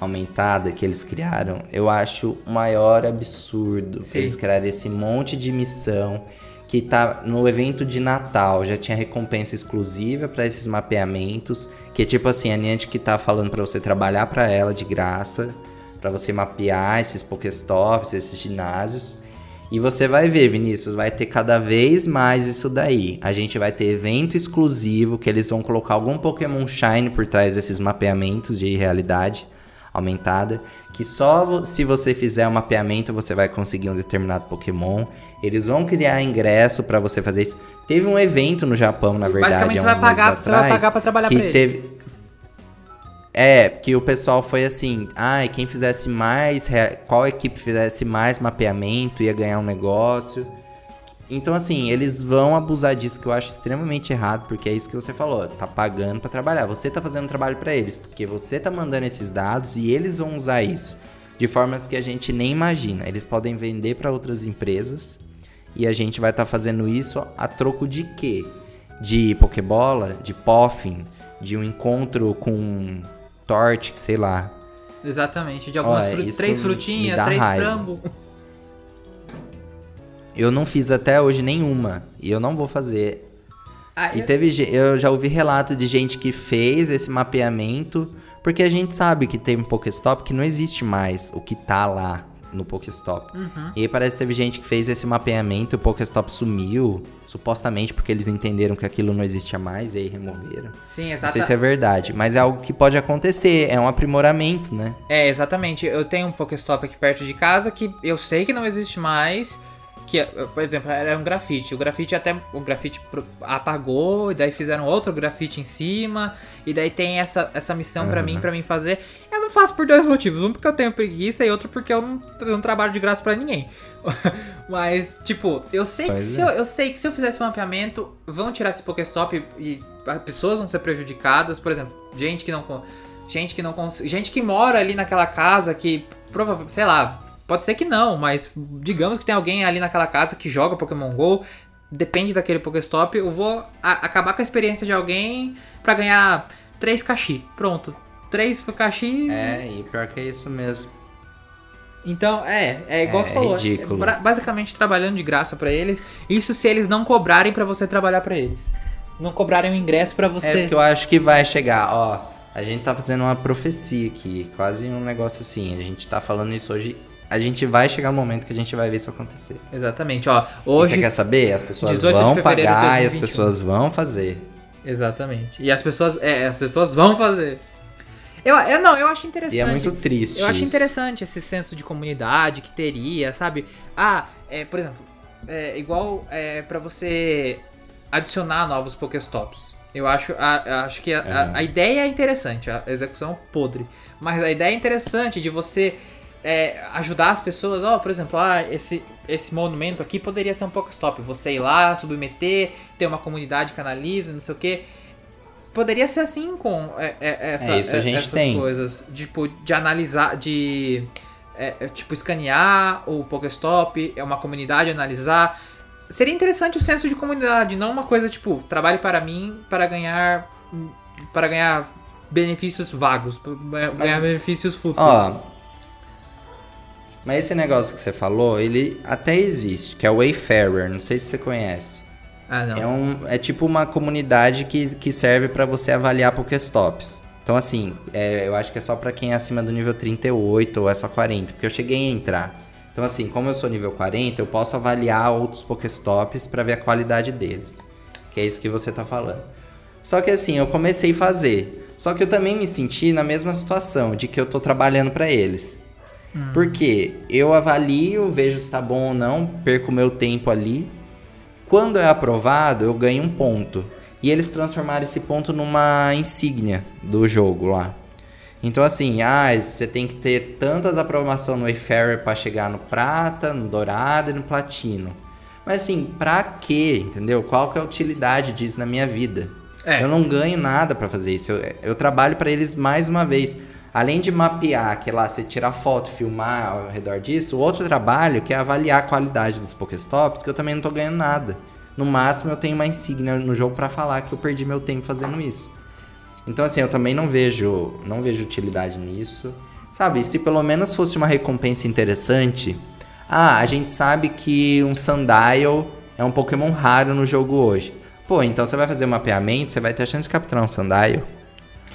A: aumentada que eles criaram, eu acho o maior absurdo.
B: Sim.
A: Eles criaram esse monte de missão que tá no evento de Natal, já tinha recompensa exclusiva pra esses mapeamentos, que é tipo assim, a Niantic tá falando pra você trabalhar pra ela de graça, pra você mapear esses Pokéstops, esses ginásios. E você vai ver, Vinícius, vai ter cada vez mais isso daí. A gente vai ter evento exclusivo que eles vão colocar algum Pokémon Shine por trás desses mapeamentos de realidade aumentada, que só se você fizer o mapeamento você vai conseguir um determinado Pokémon. Eles vão criar ingresso pra você fazer isso. Teve um evento no Japão, na verdade,
B: Basicamente, você vai pagar-
A: meses
B: você vai
A: atrás,
B: pagar pra trabalhar pra eles.
A: teve é, que o pessoal foi assim, ai, quem fizesse mais, qual equipe fizesse mais mapeamento ia ganhar um negócio. Então assim, eles vão abusar disso que eu acho extremamente errado, porque é isso que você falou, tá pagando pra trabalhar. Você tá fazendo trabalho pra eles, porque você tá mandando esses dados e eles vão usar isso de formas que a gente nem imagina. Eles podem vender pra outras empresas e a gente vai estar fazendo isso a troco de quê? De Pokébola, de Poffin, de um encontro com Torte, sei lá.
B: Exatamente. De algumas
A: Olha,
B: fru- três frutinhas, três
A: raiva.
B: frangos.
A: Eu não fiz até hoje nenhuma e eu não vou fazer.
B: Ah,
A: E
B: eu-
A: teve, eu já ouvi relato de gente que fez esse mapeamento, porque a gente sabe que tem um Pokéstop que não existe mais o que tá lá no Pokéstop.
B: Uhum.
A: E aí parece que teve gente que fez esse mapeamento e o Pokéstop sumiu, supostamente porque eles entenderam que aquilo não existia mais e aí removeram.
B: Sim,
A: Não
B: exata-
A: sei se é verdade, mas é algo que pode acontecer, é um aprimoramento, né?
B: É, exatamente. Eu tenho um Pokéstop aqui perto de casa que eu sei que não existe mais. Que, por exemplo, era um grafite. O grafite até. O grafite apagou, e daí fizeram outro grafite em cima. E daí tem essa, essa missão pra mim, pra mim fazer. Eu não faço por dois motivos. Um porque eu tenho preguiça e outro porque eu não, não trabalho de graça pra ninguém. <laughs> Mas, tipo, eu sei, que
A: Pois
B: se
A: é.
B: eu, eu sei que se eu fizer esse mapeamento, vão tirar esse Pokéstop e, e as pessoas vão ser prejudicadas. Por exemplo, gente que não. Gente que não. Gente que mora ali naquela casa que provavelmente, sei lá, pode ser que não, mas digamos que tem alguém ali naquela casa que joga Pokémon GO, depende daquele Pokéstop, eu vou acabar com a experiência de alguém pra ganhar 3 Kashi. Pronto. 3 Kashi.
A: É, e pior que é isso mesmo.
B: Então, é, é igual
A: É,
B: você falou.
A: ridículo.
B: bra- basicamente trabalhando de graça pra eles. Isso se eles não cobrarem pra você trabalhar pra eles. Não cobrarem o ingresso pra
A: É
B: você.
A: porque eu acho que vai chegar, ó. A gente tá fazendo uma profecia aqui, quase um negócio assim. A gente tá falando isso hoje. A gente vai chegar um momento que a gente vai ver isso acontecer.
B: Exatamente, ó. Hoje.
A: Você quer saber? As pessoas
B: 18 de
A: vão pagar e as
B: 2021.
A: pessoas vão fazer.
B: Exatamente. E as pessoas. É, as pessoas vão fazer. Eu, eu não, eu acho interessante.
A: E é muito triste.
B: Eu acho
A: isso.
B: interessante esse senso de comunidade que teria, sabe? Ah, é, por exemplo, é igual é, para você adicionar novos Pokéstops. Eu acho, a, acho que a, a-
A: Uhum.
B: a ideia é interessante, a execução é podre. Mas a ideia é interessante de você é, ajudar as pessoas. Ó, por exemplo, ah, esse, esse monumento aqui poderia ser um Pokéstop. Você ir lá, submeter, ter uma comunidade que analisa, não sei o quê. Poderia ser assim com é, é, essa,
A: É, isso a
B: é,
A: gente
B: essas
A: tem.
B: coisas. Tipo, de analisar, de é, tipo, escanear o Pokéstop, é uma comunidade analisar. Seria interessante o senso de comunidade, não uma coisa tipo, trabalhe para mim para ganhar para ganhar benefícios vagos, ganhar benefícios futuros.
A: Ó. Mas esse negócio que você falou, ele até existe, que é o Wayfarer, não sei se você conhece.
B: ah, não.
A: É, um, é tipo uma comunidade que, que serve pra você avaliar Pokéstops. Então, assim, é, eu acho que é só pra quem é acima do nível 38 ou é só 40, porque eu cheguei a entrar. Então, assim, como eu sou nível 40, eu posso avaliar outros Pokéstops pra ver a qualidade deles. Que é isso que você tá falando. Só que, assim, eu comecei a fazer. Só que eu também me senti na mesma situação, de que eu tô trabalhando pra eles. Porque eu avalio, vejo se tá bom ou não, perco meu tempo ali. Quando é aprovado, eu ganho um ponto. E eles transformaram esse ponto numa insígnia do jogo lá. Então assim, ah, você tem que ter tantas aprovações no Wayfarer para chegar no prata, no dourado e no platino. Mas assim, pra quê? Entendeu? Qual que é a utilidade disso na minha vida?
B: É.
A: Eu não ganho nada pra fazer isso. Eu, eu trabalho pra eles mais uma vez. Além de mapear, que lá você tirar foto, filmar ao redor disso, o outro trabalho que é avaliar a qualidade dos Pokéstops, que eu também não tô ganhando nada. No máximo eu tenho uma insígnia no jogo pra falar que eu perdi meu tempo fazendo isso. Então assim, eu também não vejo, não vejo utilidade nisso. Sabe, se pelo menos fosse uma recompensa interessante. Ah, a gente sabe que um Sandile é um Pokémon raro no jogo hoje. Pô, então você vai fazer um mapeamento, você vai ter a chance de capturar um Sandile.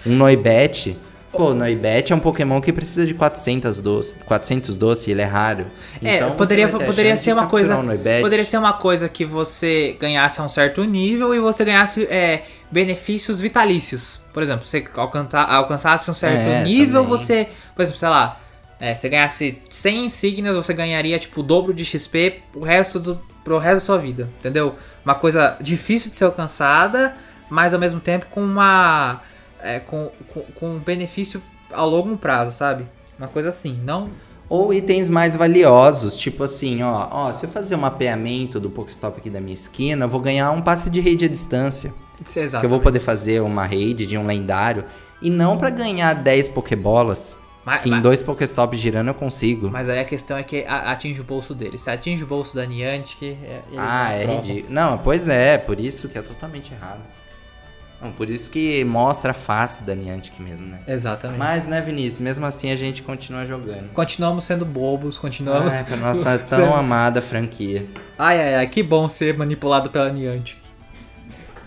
A: Um Noibat. Pô, Noibat é um Pokémon que precisa de 400 doce, 400 doce ele é raro.
B: É,
A: Então você
B: poderia, poderia ser uma coisa.
A: um.
B: Poderia ser uma coisa que você ganhasse a um certo nível e você ganhasse é, benefícios vitalícios. Por exemplo, você alcança, alcançasse um certo
A: É,
B: nível,
A: também.
B: você. Por exemplo, sei lá. É, você ganhasse 100 insígnias, você ganharia tipo o dobro de XP pro resto, do, pro resto da sua vida. Entendeu? Uma coisa difícil de ser alcançada, mas ao mesmo tempo com uma. É, com, com, com um benefício a longo prazo, sabe? Uma coisa assim. Não
A: Ou itens mais valiosos, tipo assim, ó, ó, se eu fazer um mapeamento do Pokéstop aqui da minha esquina, eu vou ganhar um passe de raid à distância.
B: Exato.
A: Que eu vou poder fazer uma raid de um lendário. E não pra ganhar 10 Pokébolas.
B: Mas-
A: que em
B: mas-
A: dois Pokéstops girando eu consigo.
B: Mas aí a questão é que atinge o bolso dele. Se atinge o bolso da Niantic, é,
A: ah, é ridículo. Não, pois é, por isso que é totalmente errado. Não, por isso que mostra a face da Niantic mesmo, né?
B: Exatamente.
A: Mas, né, Vinícius, mesmo assim a gente continua jogando.
B: Continuamos sendo bobos, continuamos.
A: Ah, pra nossa tão <laughs> amada franquia.
B: Ai, ai, ai, que bom ser manipulado pela Niantic.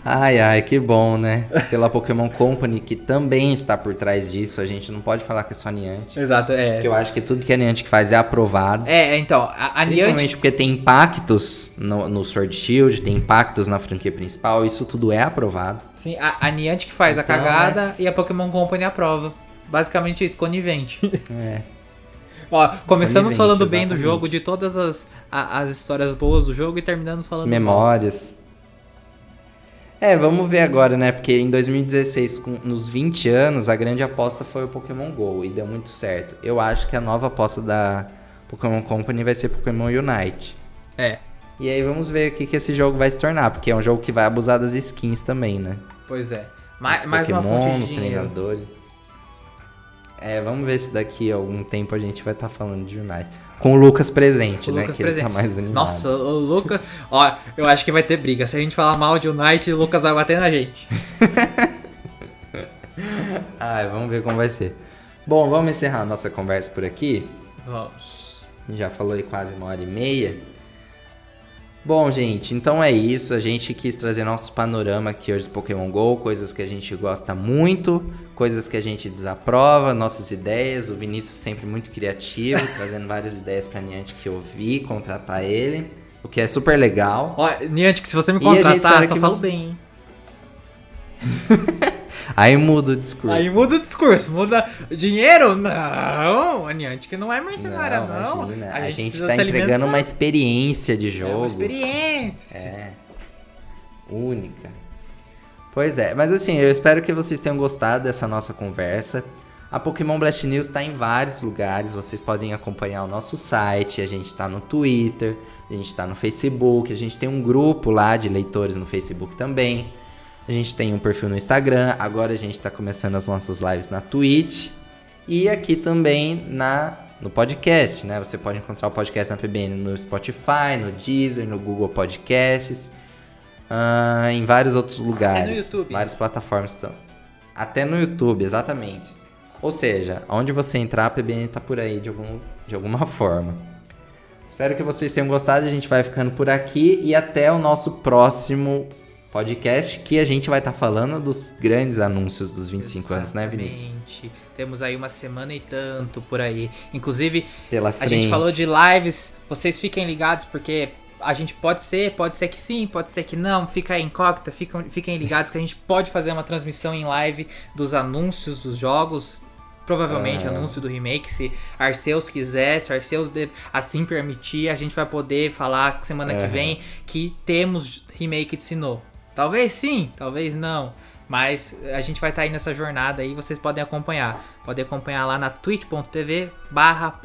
A: Ai, ai, que bom, né? Pela Pokémon Company, que também está por trás disso. A gente não pode falar que é só Niantic.
B: Exato, é.
A: Porque eu acho que tudo que a Niantic faz é aprovado.
B: É, então, a, a Niantic.
A: Principalmente porque tem impactos no, no Sword Shield, tem impactos na franquia principal, isso tudo é aprovado.
B: Sim, a, a Niantic faz a
A: Então,
B: cagada e a Pokémon Company aprova. Basicamente isso, conivente. <laughs>
A: É.
B: Ó, começamos
A: Conivente,
B: falando bem do
A: exatamente.
B: jogo, de todas as, a- as histórias boas do jogo e terminamos
A: As
B: falando. mal.
A: memórias. É, vamos ver agora, né? Porque em 2016, com, nos 20 anos, a grande aposta foi o Pokémon GO e deu muito certo. Eu acho que a nova aposta da Pokémon Company vai ser Pokémon Unite.
B: É,
A: E aí vamos ver o que, que esse jogo vai se tornar, porque é um jogo que vai abusar das skins também, né?
B: pois é. Mais,
A: Os
B: mais uma
A: Pokémon,
B: fonte de dinheiro.
A: treinadores. É, vamos ver se daqui a algum tempo a gente vai estar falando de Unite. Com o Lucas presente,
B: O
A: né?
B: Lucas
A: que
B: presente.
A: ele tá mais animado.
B: Nossa, o Lucas. Ó, eu acho que vai ter briga. Se a gente falar mal de Unite, o Lucas vai bater na gente. <laughs>
A: Ai, vamos ver como vai ser. Bom, vamos encerrar a nossa conversa por aqui.
B: Vamos.
A: Já falou aí quase uma hora e meia. Bom, gente, então é isso. A gente quis trazer nosso panorama aqui hoje do Pokémon GO, coisas que a gente gosta muito, coisas que a gente desaprova, nossas ideias. O Vinícius sempre muito criativo, <laughs> trazendo várias ideias pra Niantic que eu vi, contratar ele, o que é super legal.
B: Ó, Niantic, se você me contratar, só falo você... bem, hein? <laughs>
A: Aí muda o discurso.
B: Aí muda o discurso, muda dinheiro? Não, a Niantic não é mercenária, não. não.
A: A, a, gente, tá entregando uma experiência de jogo. É uma
B: experiência.
A: É. Única. Pois é, mas assim, eu espero que vocês tenham gostado dessa nossa conversa. A Pokémon Blast News está em vários lugares, vocês podem acompanhar o nosso site, a gente está no Twitter, a gente está no Facebook, a gente tem um grupo lá de leitores no Facebook também. A gente tem um perfil no Instagram, agora a gente está começando as nossas lives na Twitch e aqui também na no podcast, né? Você pode encontrar o podcast na PBN no Spotify, no Deezer, no Google Podcasts, uh, em vários outros lugares. Até no YouTube. Várias plataformas estão. Até no YouTube, exatamente. Ou seja, onde você entrar, a PBN está por aí de, algum, de alguma <laughs> forma. Espero que vocês tenham gostado. A gente vai ficando por aqui e até o nosso próximo podcast que a gente vai estar tá falando dos grandes anúncios dos 25 Exatamente. anos, né, Vinícius?
B: Temos aí uma semana e tanto por aí. Inclusive, a gente falou de lives. Vocês fiquem ligados porque a gente pode ser, pode ser que sim, pode ser que não. Fica aí incógnita, fiquem, fiquem ligados que a gente pode fazer uma transmissão em live dos anúncios dos jogos. Provavelmente ah. anúncio do remake, se Arceus quiser, se Arceus assim permitir, a gente vai poder falar semana que vem que temos remake de Sinnoh. Talvez sim, talvez não. Mas a gente vai estar tá aí nessa jornada aí, vocês podem acompanhar. Podem acompanhar lá na twitch.tv barra.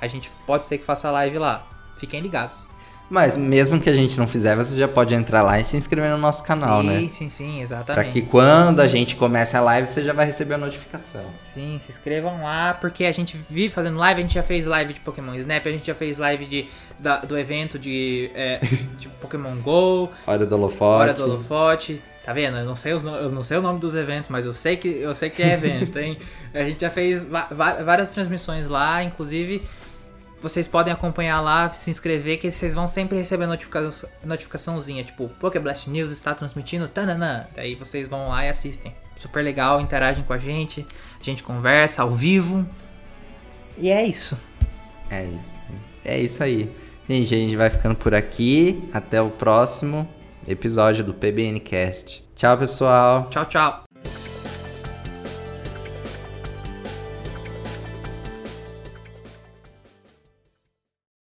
B: A gente pode ser que faça live lá. Fiquem ligados.
A: Mas mesmo que a gente não fizer, você já pode entrar lá e se inscrever no nosso canal,
B: sim,
A: né?
B: Sim, sim, sim, exatamente.
A: Pra que quando a gente comece a live, você já vai receber a notificação.
B: Sim, se inscrevam lá, porque a gente vive fazendo live, a gente já fez live de Pokémon Snap, a gente já fez live de, da, do evento de, é, <laughs> de Pokémon GO.
A: Hora do Holofote.
B: Hora do Holofote. Tá vendo? Eu não, sei os, eu não sei o nome dos eventos, mas eu sei que, eu sei que é evento, <laughs> hein? a gente já fez várias transmissões lá, inclusive vocês podem acompanhar lá, se inscrever, que vocês vão sempre receber notifica notificaçãozinha, tipo, Pokéblast News está transmitindo, tananã. Daí vocês vão lá e assistem. Super legal, interagem com a gente, a gente conversa ao vivo. E é isso.
A: É isso. É isso aí. Gente, a gente vai ficando por aqui. Até o próximo episódio do PBNcast. Tchau, pessoal.
B: Tchau, tchau.